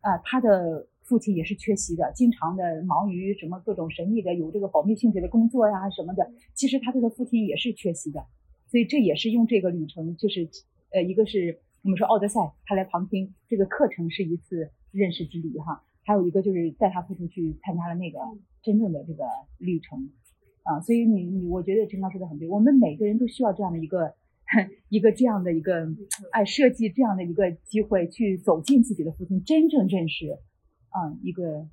啊，他的父亲也是缺席的，经常的忙于什么各种神秘的有这个保密性质的工作呀什么的，其实他对他父亲也是缺席的，所以这也是用这个旅程，就是呃，一个是我们说奥德赛，他来旁听这个课程是一次认识之旅哈，还有一个就是带他父亲去参加了那个真正的这个旅程，啊，所以你你我觉得陈刚说的很对，我们每个人都需要这样的一个一个这样的一个哎设计这样的一个机会去走进自己的父亲，真正认识啊一个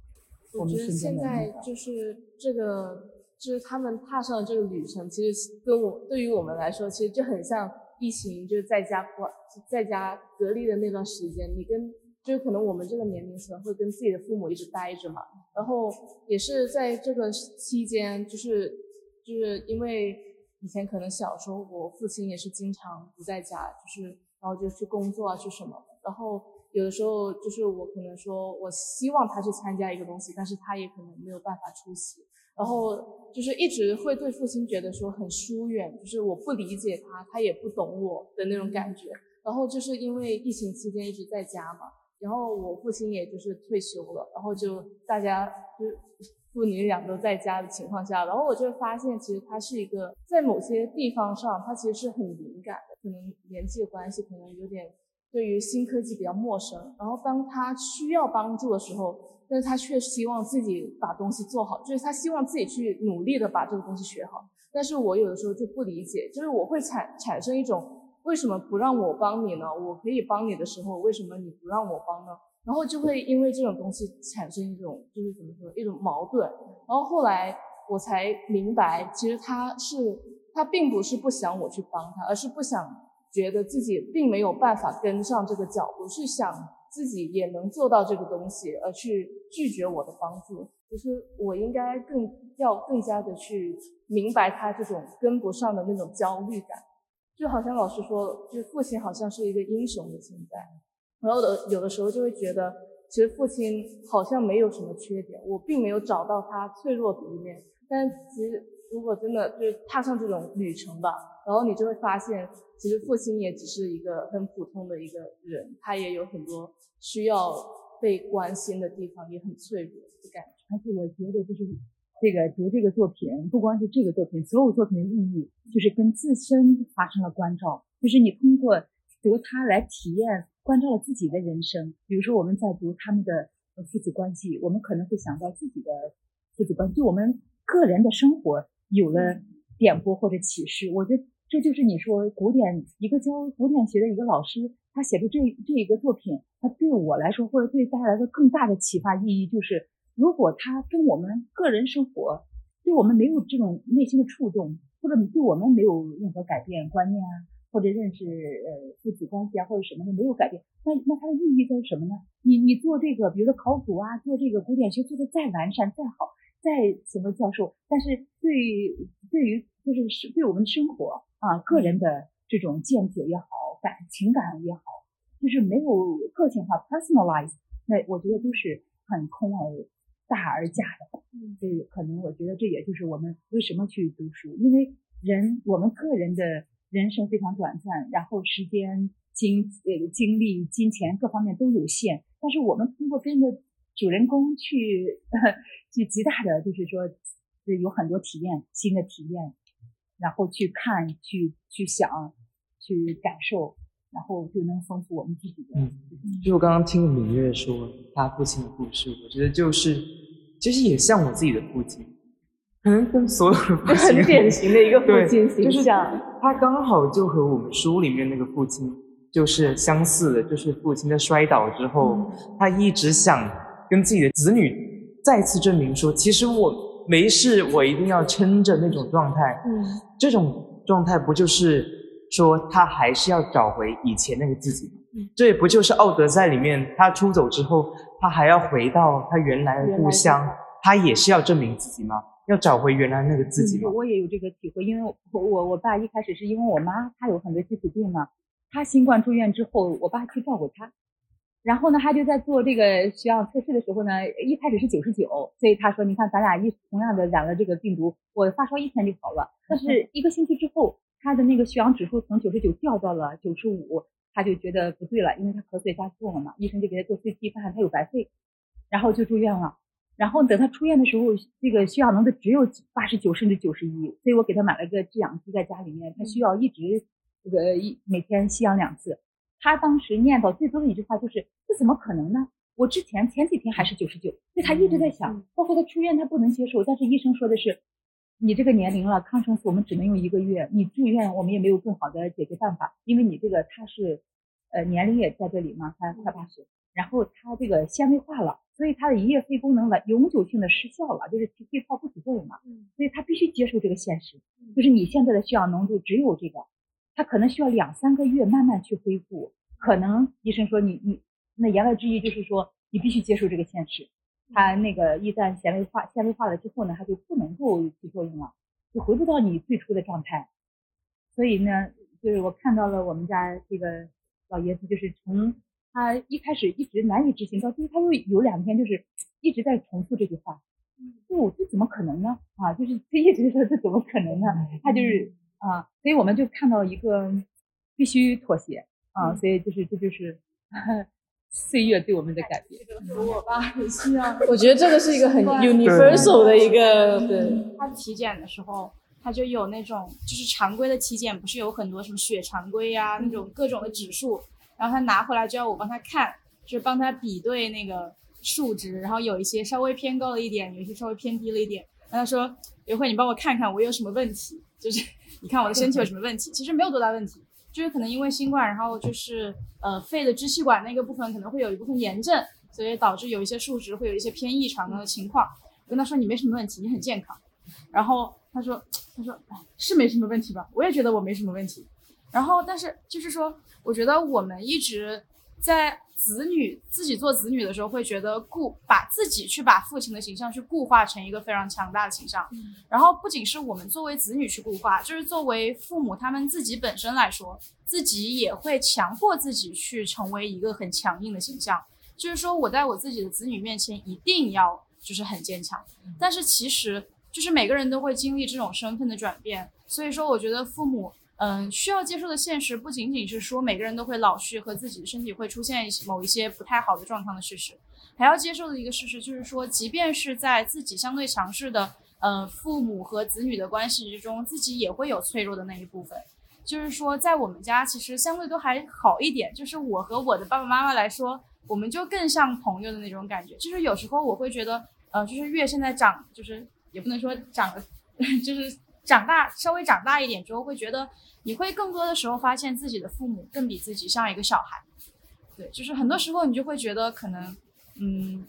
我们我觉得现身边的那在就是这个，就是他们踏上了这个旅程，其实跟我对于我们来说，其实就很像疫情，就是在家关在家隔离的那段时间，你跟就是可能我们这个年龄层会跟自己的父母一直待着嘛，然后也是在这个期间，就是就是因为以前可能小时候我父亲也是经常不在家，就是然后就去工作啊去什么，然后有的时候就是我可能说我希望他去参加一个东西，但是他也可能没有办法出席，然后就是一直会对父亲觉得说很疏远，就是我不理解他，他也不懂我的那种感觉。然后就是因为疫情期间一直在家嘛，然后我父亲也就是退休了，然后就大家就父女俩都在家的情况下，然后我就发现其实他是一个在某些地方上，他其实是很敏感的，可能年纪的关系，可能有点对于新科技比较陌生。然后当他需要帮助的时候，但是他却希望自己把东西做好，就是他希望自己去努力的把这个东西学好。但是我有的时候就不理解，就是我会产产生一种为什么不让我帮你呢？我可以帮你的时候，为什么你不让我帮呢？然后就会因为这种东西产生一种就是怎么说一种矛盾。然后后来我才明白，其实他是他并不是不想我去帮他，而是不想觉得自己并没有办法跟上这个脚步，是想自己也能做到这个东西，而去拒绝我的帮助。就是我应该更要更加的去明白他这种跟不上的那种焦虑感。就好像老师说，就是父亲好像是一个英雄的存在，然后的有的时候就会觉得，其实父亲好像没有什么缺点，我并没有找到他脆弱的一面。但其实如果真的就是踏上这种旅程吧，然后你就会发现，其实父亲也只是一个很普通的一个人，他也有很多需要被关心的地方，也很脆弱的感觉。而且我觉得就是这个读这个作品，不光是这个作品，所有作品的意义就是跟自身发生了关照，就是你通过读它来体验关照了自己的人生。比如说我们在读他们的呃父子关系，我们可能会想到自己的父子关系，对我们个人的生活有了点拨或者启示。我觉得这就是你说古典一个教古典学的一个老师，他写出这这一个作品，他对我来说或者对大家来说更大的启发意义就是。如果他跟我们个人生活对我们没有这种内心的触动，或者对我们没有任何改变观念啊，或者认识呃父子关系啊，或者什么的没有改变，那那它的意义在什么呢？你你做这个，比如说考古啊，做这个古典学做的再完善、再好、再什么教授，但是对对于就是是对我们的生活啊个人的这种见解也好，感情感也好，就是没有个性化 personalize，那我觉得都是很空而。大而假的，所以可能我觉得这也就是我们为什么去读书，因为人我们个人的人生非常短暂，然后时间、精呃精力、金钱各方面都有限，但是我们通过跟着主人公去 去极大的就是说有很多体验，新的体验，然后去看、去去想、去感受，然后就能丰富我们自己的。嗯，就我刚刚听敏月说他父亲的故事，我觉得就是其实也像我自己的父亲，可能跟所有的父亲很典型的一个父亲形就是象。他刚好就和我们书里面那个父亲就是相似的，就是父亲在摔倒之后，嗯他一直想跟自己的子女再次证明说，其实我没事，我一定要撑着那种状态。嗯这种状态不就是说他还是要找回以前那个自己。这也不就是《奥德赛》里面他出走之后，他还要回到他原来的故乡，他也是要证明自己吗？要找回原来那个自己吗？我也有这个体会，因为我我我爸一开始是因为我妈她有很多基础病嘛，她新冠住院之后，我爸去照顾他。然后呢，他就在做这个血氧测试的时候呢，一开始是九十九，所以他说：“你看，咱俩一同样的染了这个病毒，我发烧一天就好了。但是一个星期之后，他的那个血氧指数从九十九掉到了九十五，他就觉得不对了，因为他咳嗽加重了嘛。医生就给他做 CT，发现他有白肺，然后就住院了。然后等他出院的时候，这个血氧浓度只有八十九甚至九十一，所以我给他买了个制氧机在家里面，他需要一直这个一每天吸氧两次。”他当时念叨最多的一句话就是：“这怎么可能呢？我之前前几天还是九十九。”所以他一直在想，包括他出院，他不能接受。但是医生说的是：“你这个年龄了，抗生素我们只能用一个月。你住院，我们也没有更好的解决办法，因为你这个他是，呃，年龄也在这里嘛，他快八十，然后他这个纤维化了，所以他的一叶肺功能了永久性的失效了，就是起肺泡不起作用了。所以他必须接受这个现实，就是你现在的血氧浓度只有这个。”他可能需要两三个月慢慢去恢复，可能医生说你你那言外之意就是说你必须接受这个现实。他那个一旦纤维化纤维化了之后呢，他就不能够起作用了，就回不到你最初的状态。所以呢，就是我看到了我们家这个老爷子，就是从他一开始一直难以置信，到最后他又有两天就是一直在重复这句话，就这怎么可能呢？啊，就是他一直说这怎么可能呢？他就是。啊，所以我们就看到一个必须妥协啊，所以就是这就是 岁月对我们的改变。我爸也需要，我觉得这个是一个很 universal 的一个。对。他体检的时候，他就有那种就是常规的体检，不是有很多什么血常规呀那种各种的指数，然后他拿回来就要我帮他看，就是帮他比对那个数值，然后有一些稍微偏高了一点，有一些稍微偏低了一点。然后他说：“刘慧你帮我看看我有什么问题。”就是。你看我的身体有什么问题？其实没有多大问题，就是可能因为新冠，然后就是呃肺的支气管那个部分可能会有一部分炎症，所以导致有一些数值会有一些偏异常的情况。我跟他说你没什么问题，你很健康。然后他说他说是没什么问题吧？我也觉得我没什么问题。然后但是就是说，我觉得我们一直在。子女自己做子女的时候，会觉得固把自己去把父亲的形象去固化成一个非常强大的形象，然后不仅是我们作为子女去固化，就是作为父母他们自己本身来说，自己也会强迫自己去成为一个很强硬的形象，就是说我在我自己的子女面前一定要就是很坚强，但是其实就是每个人都会经历这种身份的转变，所以说我觉得父母。嗯，需要接受的现实不仅仅是说每个人都会老去和自己的身体会出现某一些不太好的状况的事实，还要接受的一个事实就是说，即便是在自己相对强势的嗯父母和子女的关系之中，自己也会有脆弱的那一部分。就是说，在我们家其实相对都还好一点，就是我和我的爸爸妈妈来说，我们就更像朋友的那种感觉。就是有时候我会觉得，呃，就是越现在长，就是也不能说长得，就是长大稍微长大一点之后，会觉得。你会更多的时候发现自己的父母更比自己像一个小孩，对，就是很多时候你就会觉得可能，嗯，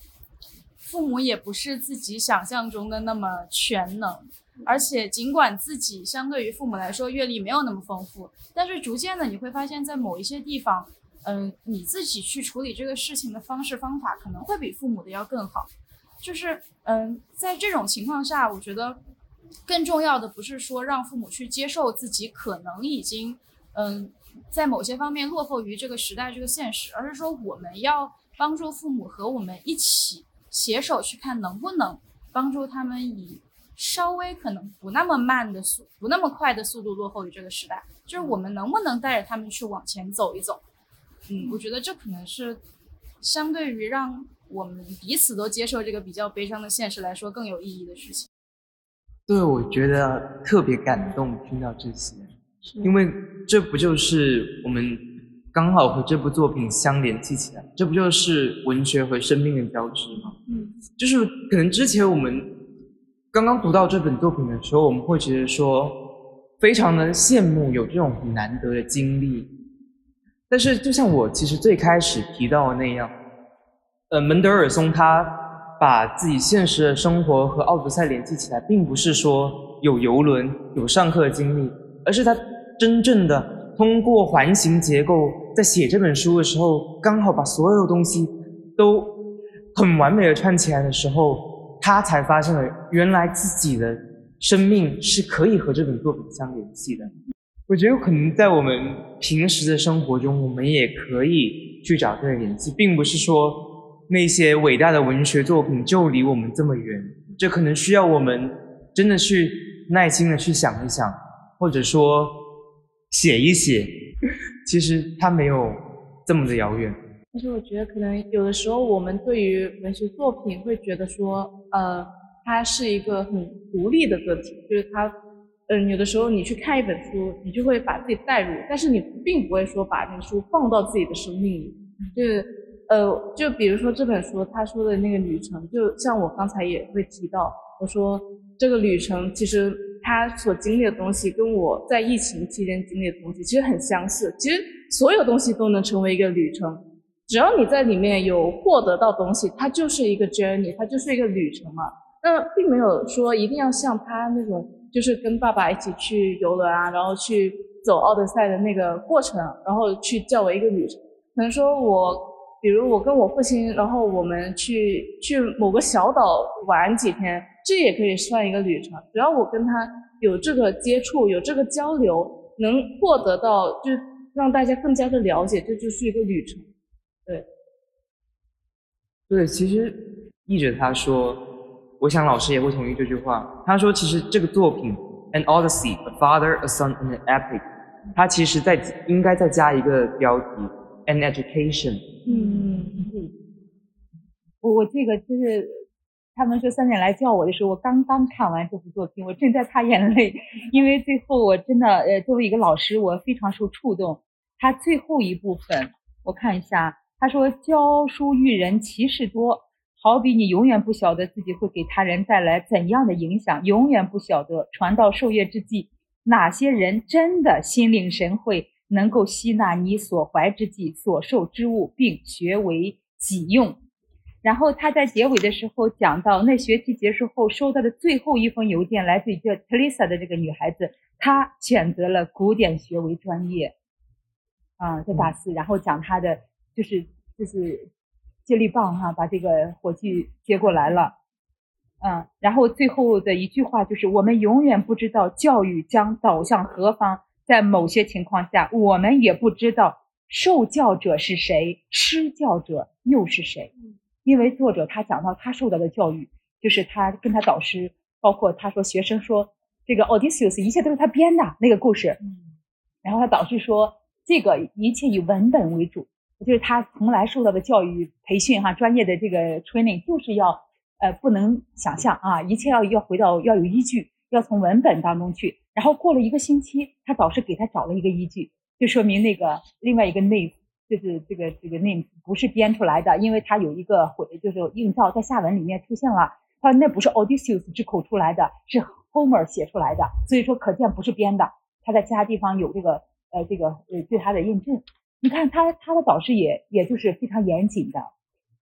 父母也不是自己想象中的那么全能，而且尽管自己相对于父母来说阅历没有那么丰富，但是逐渐的你会发现在某一些地方，嗯，你自己去处理这个事情的方式方法可能会比父母的要更好，就是嗯，在这种情况下，我觉得。更重要的不是说让父母去接受自己可能已经，嗯，在某些方面落后于这个时代这个现实，而是说我们要帮助父母和我们一起携手去看能不能帮助他们以稍微可能不那么慢的速不那么快的速度落后于这个时代，就是我们能不能带着他们去往前走一走？嗯，我觉得这可能是相对于让我们彼此都接受这个比较悲伤的现实来说更有意义的事情。对，我觉得特别感动，听到这些，因为这不就是我们刚好和这部作品相联系起来，这不就是文学和生命的交织吗？嗯，就是可能之前我们刚刚读到这本作品的时候，我们会觉得说非常的羡慕有这种很难得的经历，但是就像我其实最开始提到的那样，呃，门德尔松他。把自己现实的生活和奥德赛联系起来，并不是说有游轮、有上课的经历，而是他真正的通过环形结构在写这本书的时候，刚好把所有东西都很完美的串起来的时候，他才发现了原来自己的生命是可以和这本作品相联系的。我觉得可能在我们平时的生活中，我们也可以去找这个联系，并不是说那些伟大的文学作品就离我们这么远，这可能需要我们真的去耐心的去想一想，或者说写一写，其实它没有这么的遥远。但是我觉得可能有的时候我们对于文学作品会觉得说，呃，它是一个很独立的个体，就是它。嗯，有的时候你去看一本书，你就会把自己带入，但是你并不会说把那个书放到自己的生命里。就是，呃，就比如说这本书他说的那个旅程，就像我刚才也会提到，我说这个旅程其实他所经历的东西跟我在疫情期间经历的东西其实很相似。其实所有东西都能成为一个旅程，只要你在里面有获得到东西，它就是一个 journey，它就是一个旅程嘛。那并没有说一定要像他那种。就是跟爸爸一起去游轮啊，然后去走奥德赛的那个过程，然后去叫为一个旅程。可能说我，比如我跟我父亲，然后我们去去某个小岛玩几天，这也可以算一个旅程。只要我跟他有这个接触，有这个交流，能获得到，就让大家更加的了解，这就是一个旅程。对，对，其实译者他说。我想老师也会同意这句话。他说：“其实这个作品《An Odyssey: A Father, A Son, An Epic》，它其实在应该再加一个标题《An Education》。”嗯，我我这个就是他们说三点来叫我的时候，我刚刚看完这部作品，我正在擦眼泪，因为最后我真的呃，作为一个老师，我非常受触动。他最后一部分，我看一下，他说：“教书育人，其事多。”好比你永远不晓得自己会给他人带来怎样的影响，永远不晓得传道授业之际，哪些人真的心领神会，能够吸纳你所怀之际、所受之物，并学为己用。然后他在结尾的时候讲到，那学期结束后收到的最后一封邮件，来自于叫 Teresa 的这个女孩子，她选择了古典学为专业，啊，在大四，然后讲她的就是就是。接力棒哈，把这个火炬接过来了，嗯，然后最后的一句话就是：我们永远不知道教育将导向何方，在某些情况下，我们也不知道受教者是谁，施教者又是谁。因为作者他讲到他受到的教育，就是他跟他导师，包括他说学生说这个 Odysseus 一切都是他编的那个故事，然后他导师说这个一切以文本为主。就是他从来受到的教育培训哈，专业的这个 training 就是要，呃，不能想象啊，一切要要回到要有依据，要从文本当中去。然后过了一个星期，他导师给他找了一个依据，就说明那个另外一个 name 就是这个这个 name 不是编出来的，因为他有一个回就是映照在下文里面出现了，他说那不是 Odysseus 之口出来的，是 Homer 写出来的，所以说可见不是编的，他在其他地方有这个呃这个呃对他的印证。你看他他的导师也也就是非常严谨的，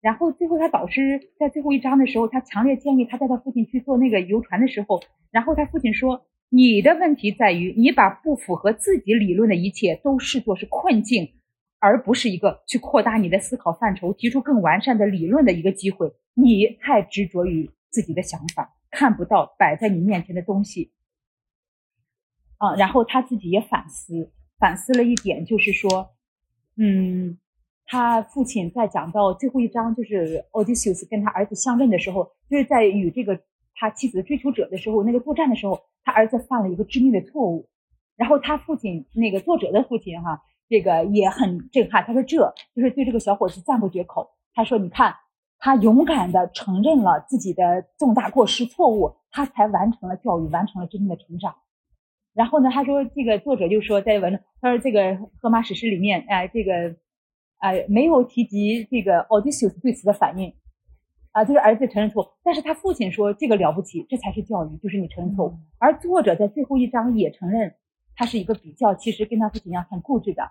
然后最后他导师在最后一章的时候，他强烈建议他带他父亲去做那个游船的时候，然后他父亲说：“你的问题在于你把不符合自己理论的一切都视作是困境，而不是一个去扩大你的思考范畴、提出更完善的理论的一个机会。你太执着于自己的想法，看不到摆在你面前的东西。”啊，然后他自己也反思反思了一点，就是说。嗯，他父亲在讲到最后一章，就是 Odysseus 跟他儿子相认的时候，就是在与这个他妻子的追求者的时候，那个作战的时候，他儿子犯了一个致命的错误。然后他父亲那个作者的父亲哈，这个也很震撼。他说这就是对这个小伙子赞不绝口。他说你看，他勇敢的承认了自己的重大过失错误，他才完成了教育，完成了真正的成长。然后呢，他说这个作者就说在文，他说这个《荷马史诗》里面，哎，这个，哎，没有提及这个 Odysseus 对此的反应，啊，就是儿子承认错误，但是他父亲说这个了不起，这才是教育，就是你承认错误。而作者在最后一章也承认，他是一个比较，其实跟他父亲一样很固执的，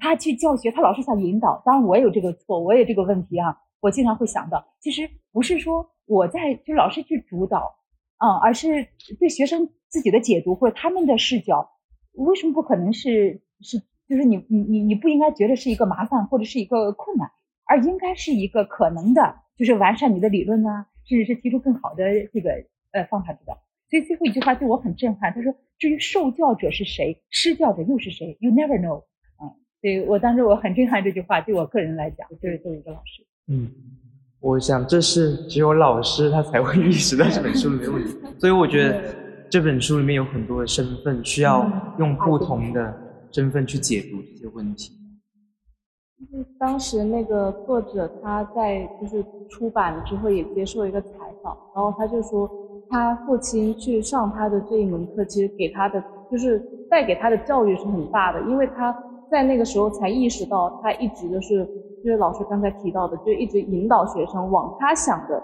他去教学，他老是想引导。当然我也有这个错，我也这个问题啊，我经常会想到，其实不是说我在就老是去主导，啊，而是对学生。自己的解读或者他们的视角，为什么不可能是是就是你你你你不应该觉得是一个麻烦或者是一个困难，而应该是一个可能的，就是完善你的理论啊，甚至是提出更好的这个呃方法指导。所以最后一句话对我很震撼，他说：“至于受教者是谁，施教者又是谁？You never know。”嗯，所以我当时我很震撼这句话，对我个人来讲，就是作为一个老师。嗯，我想这是只有老师他才会意识到这本书里面的问题，所以我觉得这本书里面有很多的身份，需要用不同的身份去解读这些问题。当时那个作者他在就是出版之后也接受一个采访，然后他就说他父亲去上他的这一门课，其实给他的就是带给他的教育是很大的，因为他在那个时候才意识到他一直都是。就是老师刚才提到的，就一直引导学生往他想的、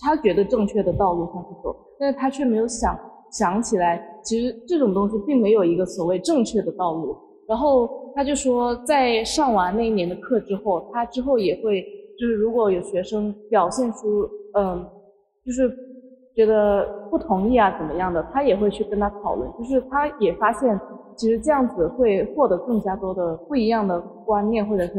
他觉得正确的道路上去走，但是他却没有想想起来，其实这种东西并没有一个所谓正确的道路。然后他就说，在上完那一年的课之后，他之后也会，就是如果有学生表现出，嗯，就是觉得不同意啊怎么样的，他也会去跟他讨论，就是他也发现。其实这样子会获得更加多的不一样的观念或者是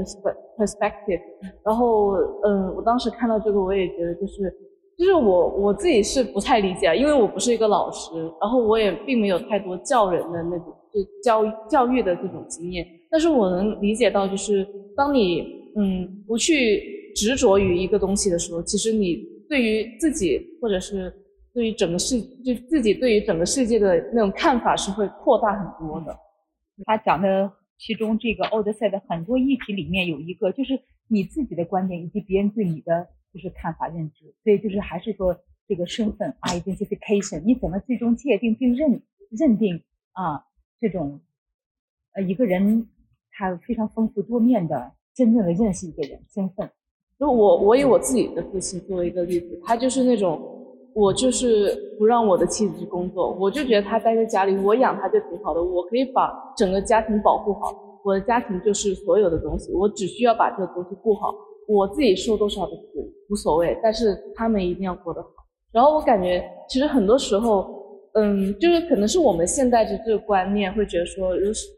perspective。然后，嗯，我当时看到这个，我也觉得就是，就是我我自己是不太理解，因为我不是一个老师，然后我也并没有太多教人的那种就教教育的这种经验。但是我能理解到，就是当你嗯不去执着于一个东西的时候，其实你对于自己或者是。对于整个世，就自己对于整个世界的那种看法是会扩大很多的。他讲的其中这个奥德赛的很多议题里面有一个，就是你自己的观点以及别人对你的就是看法认知。所以就是还是说这个身份 identification，你怎么最终界定并认认定啊这种呃一个人他非常丰富多面的真正的认识一个人身份。就我我以我自己的父亲作为一个例子，他就是那种。我就是不让我的妻子去工作，我就觉得他待在家里，我养他就挺好的，我可以把整个家庭保护好，我的家庭就是所有的东西，我只需要把这个东西顾好，我自己受多少的苦无所谓，但是他们一定要过得好。然后我感觉其实很多时候，嗯，就是可能是我们现在的这个观念会觉得说，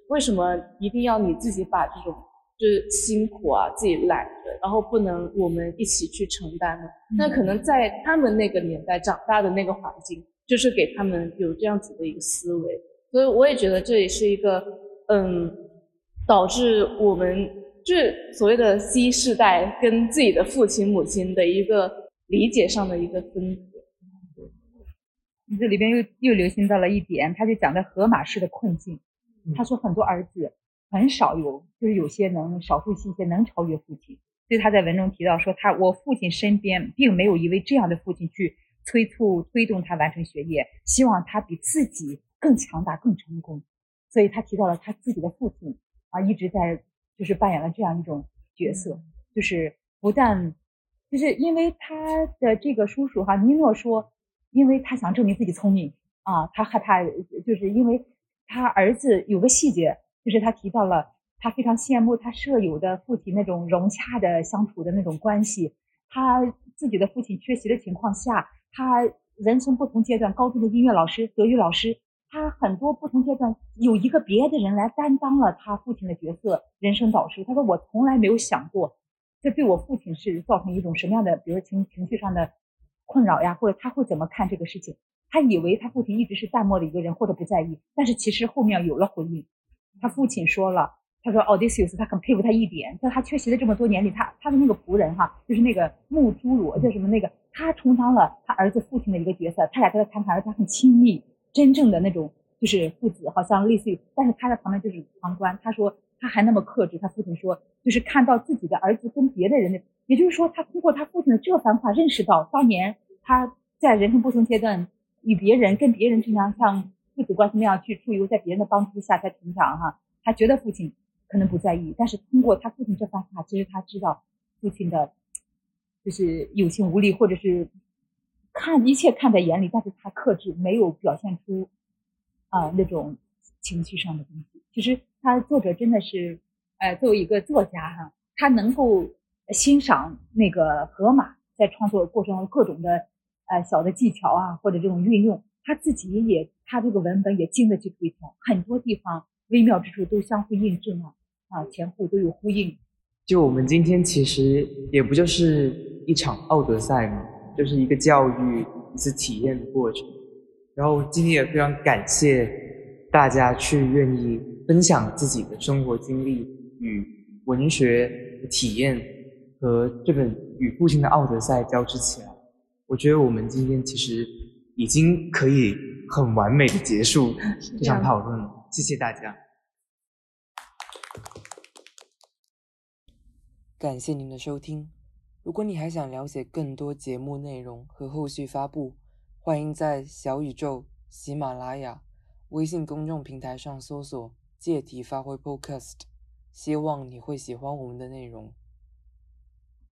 为什么一定要你自己把这种。就是辛苦啊，自己揽着，然后不能我们一起去承担呢。那可能在他们那个年代长大的那个环境，就是给他们有这样子的一个思维。所以我也觉得这也是一个，嗯，导致我们就是所谓的 Z 世代跟自己的父亲母亲的一个理解上的一个分隔。你这里边又又留心到了一点，他就讲的荷马式的困境。他说很多儿子。很少有，就是有些能少数一些能超越父亲。所以他在文中提到说，他我父亲身边并没有一位这样的父亲去催促推动他完成学业，希望他比自己更强大、更成功。所以他提到了他自己的父亲啊，一直在就是扮演了这样一种角色，就是不但就是因为他的这个叔叔哈尼诺说，因为他想证明自己聪明啊，他害怕就是因为他儿子有个细节。就是他提到了，他非常羡慕他舍友的父亲那种融洽的相处的那种关系。他自己的父亲缺席的情况下，他人生不同阶段，高中的音乐老师、德语老师，他很多不同阶段有一个别的人来担当了他父亲的角色，人生导师。他说我从来没有想过，这对我父亲是造成一种什么样的，比如情情绪上的困扰呀，或者他会怎么看这个事情？他以为他父亲一直是淡漠的一个人，或者不在意，但是其实后面有了回应。他父亲说了，他说奥迪西斯他很佩服他一点，在他缺席的这么多年里，他他的那个仆人哈，就是那个木侏罗叫什么那个，他充当了他儿子父亲的一个角色，他俩跟他谈谈，而且很亲密，真正的那种就是父子，好像类似于，但是他在旁边就是旁观。他说他还那么克制，他父亲说就是看到自己的儿子跟别的人的，也就是说他通过他父亲的这番话认识到，当年他在人生不同阶段与别人跟别人这样像。父子关系那样去处于在别人的帮助下才成长哈，他觉得父亲可能不在意，但是通过他父亲这番话，其实他知道父亲的，就是有心无力，或者是看一切看在眼里，但是他克制，没有表现出啊那种情绪上的东西。其实他作者真的是，呃，作为一个作家哈，他能够欣赏那个河马在创作过程中各种的呃小的技巧啊，或者这种运用。他自己也，他这个文本也经得起推敲，很多地方微妙之处都相互印证啊。啊，前后都有呼应。就我们今天其实也不就是一场奥德赛嘛，就是一个教育、一次体验的过程。然后今天也非常感谢大家去愿意分享自己的生活经历与文学体验，和这本与父亲的奥德赛交织起来。我觉得我们今天其实已经可以很完美的结束这场讨论了。谢谢大家。感谢您的收听。如果你还想了解更多节目内容和后续发布，欢迎在小宇宙、喜马拉雅、微信公众平台上搜索“借题发挥 Podcast”。希望你会喜欢我们的内容。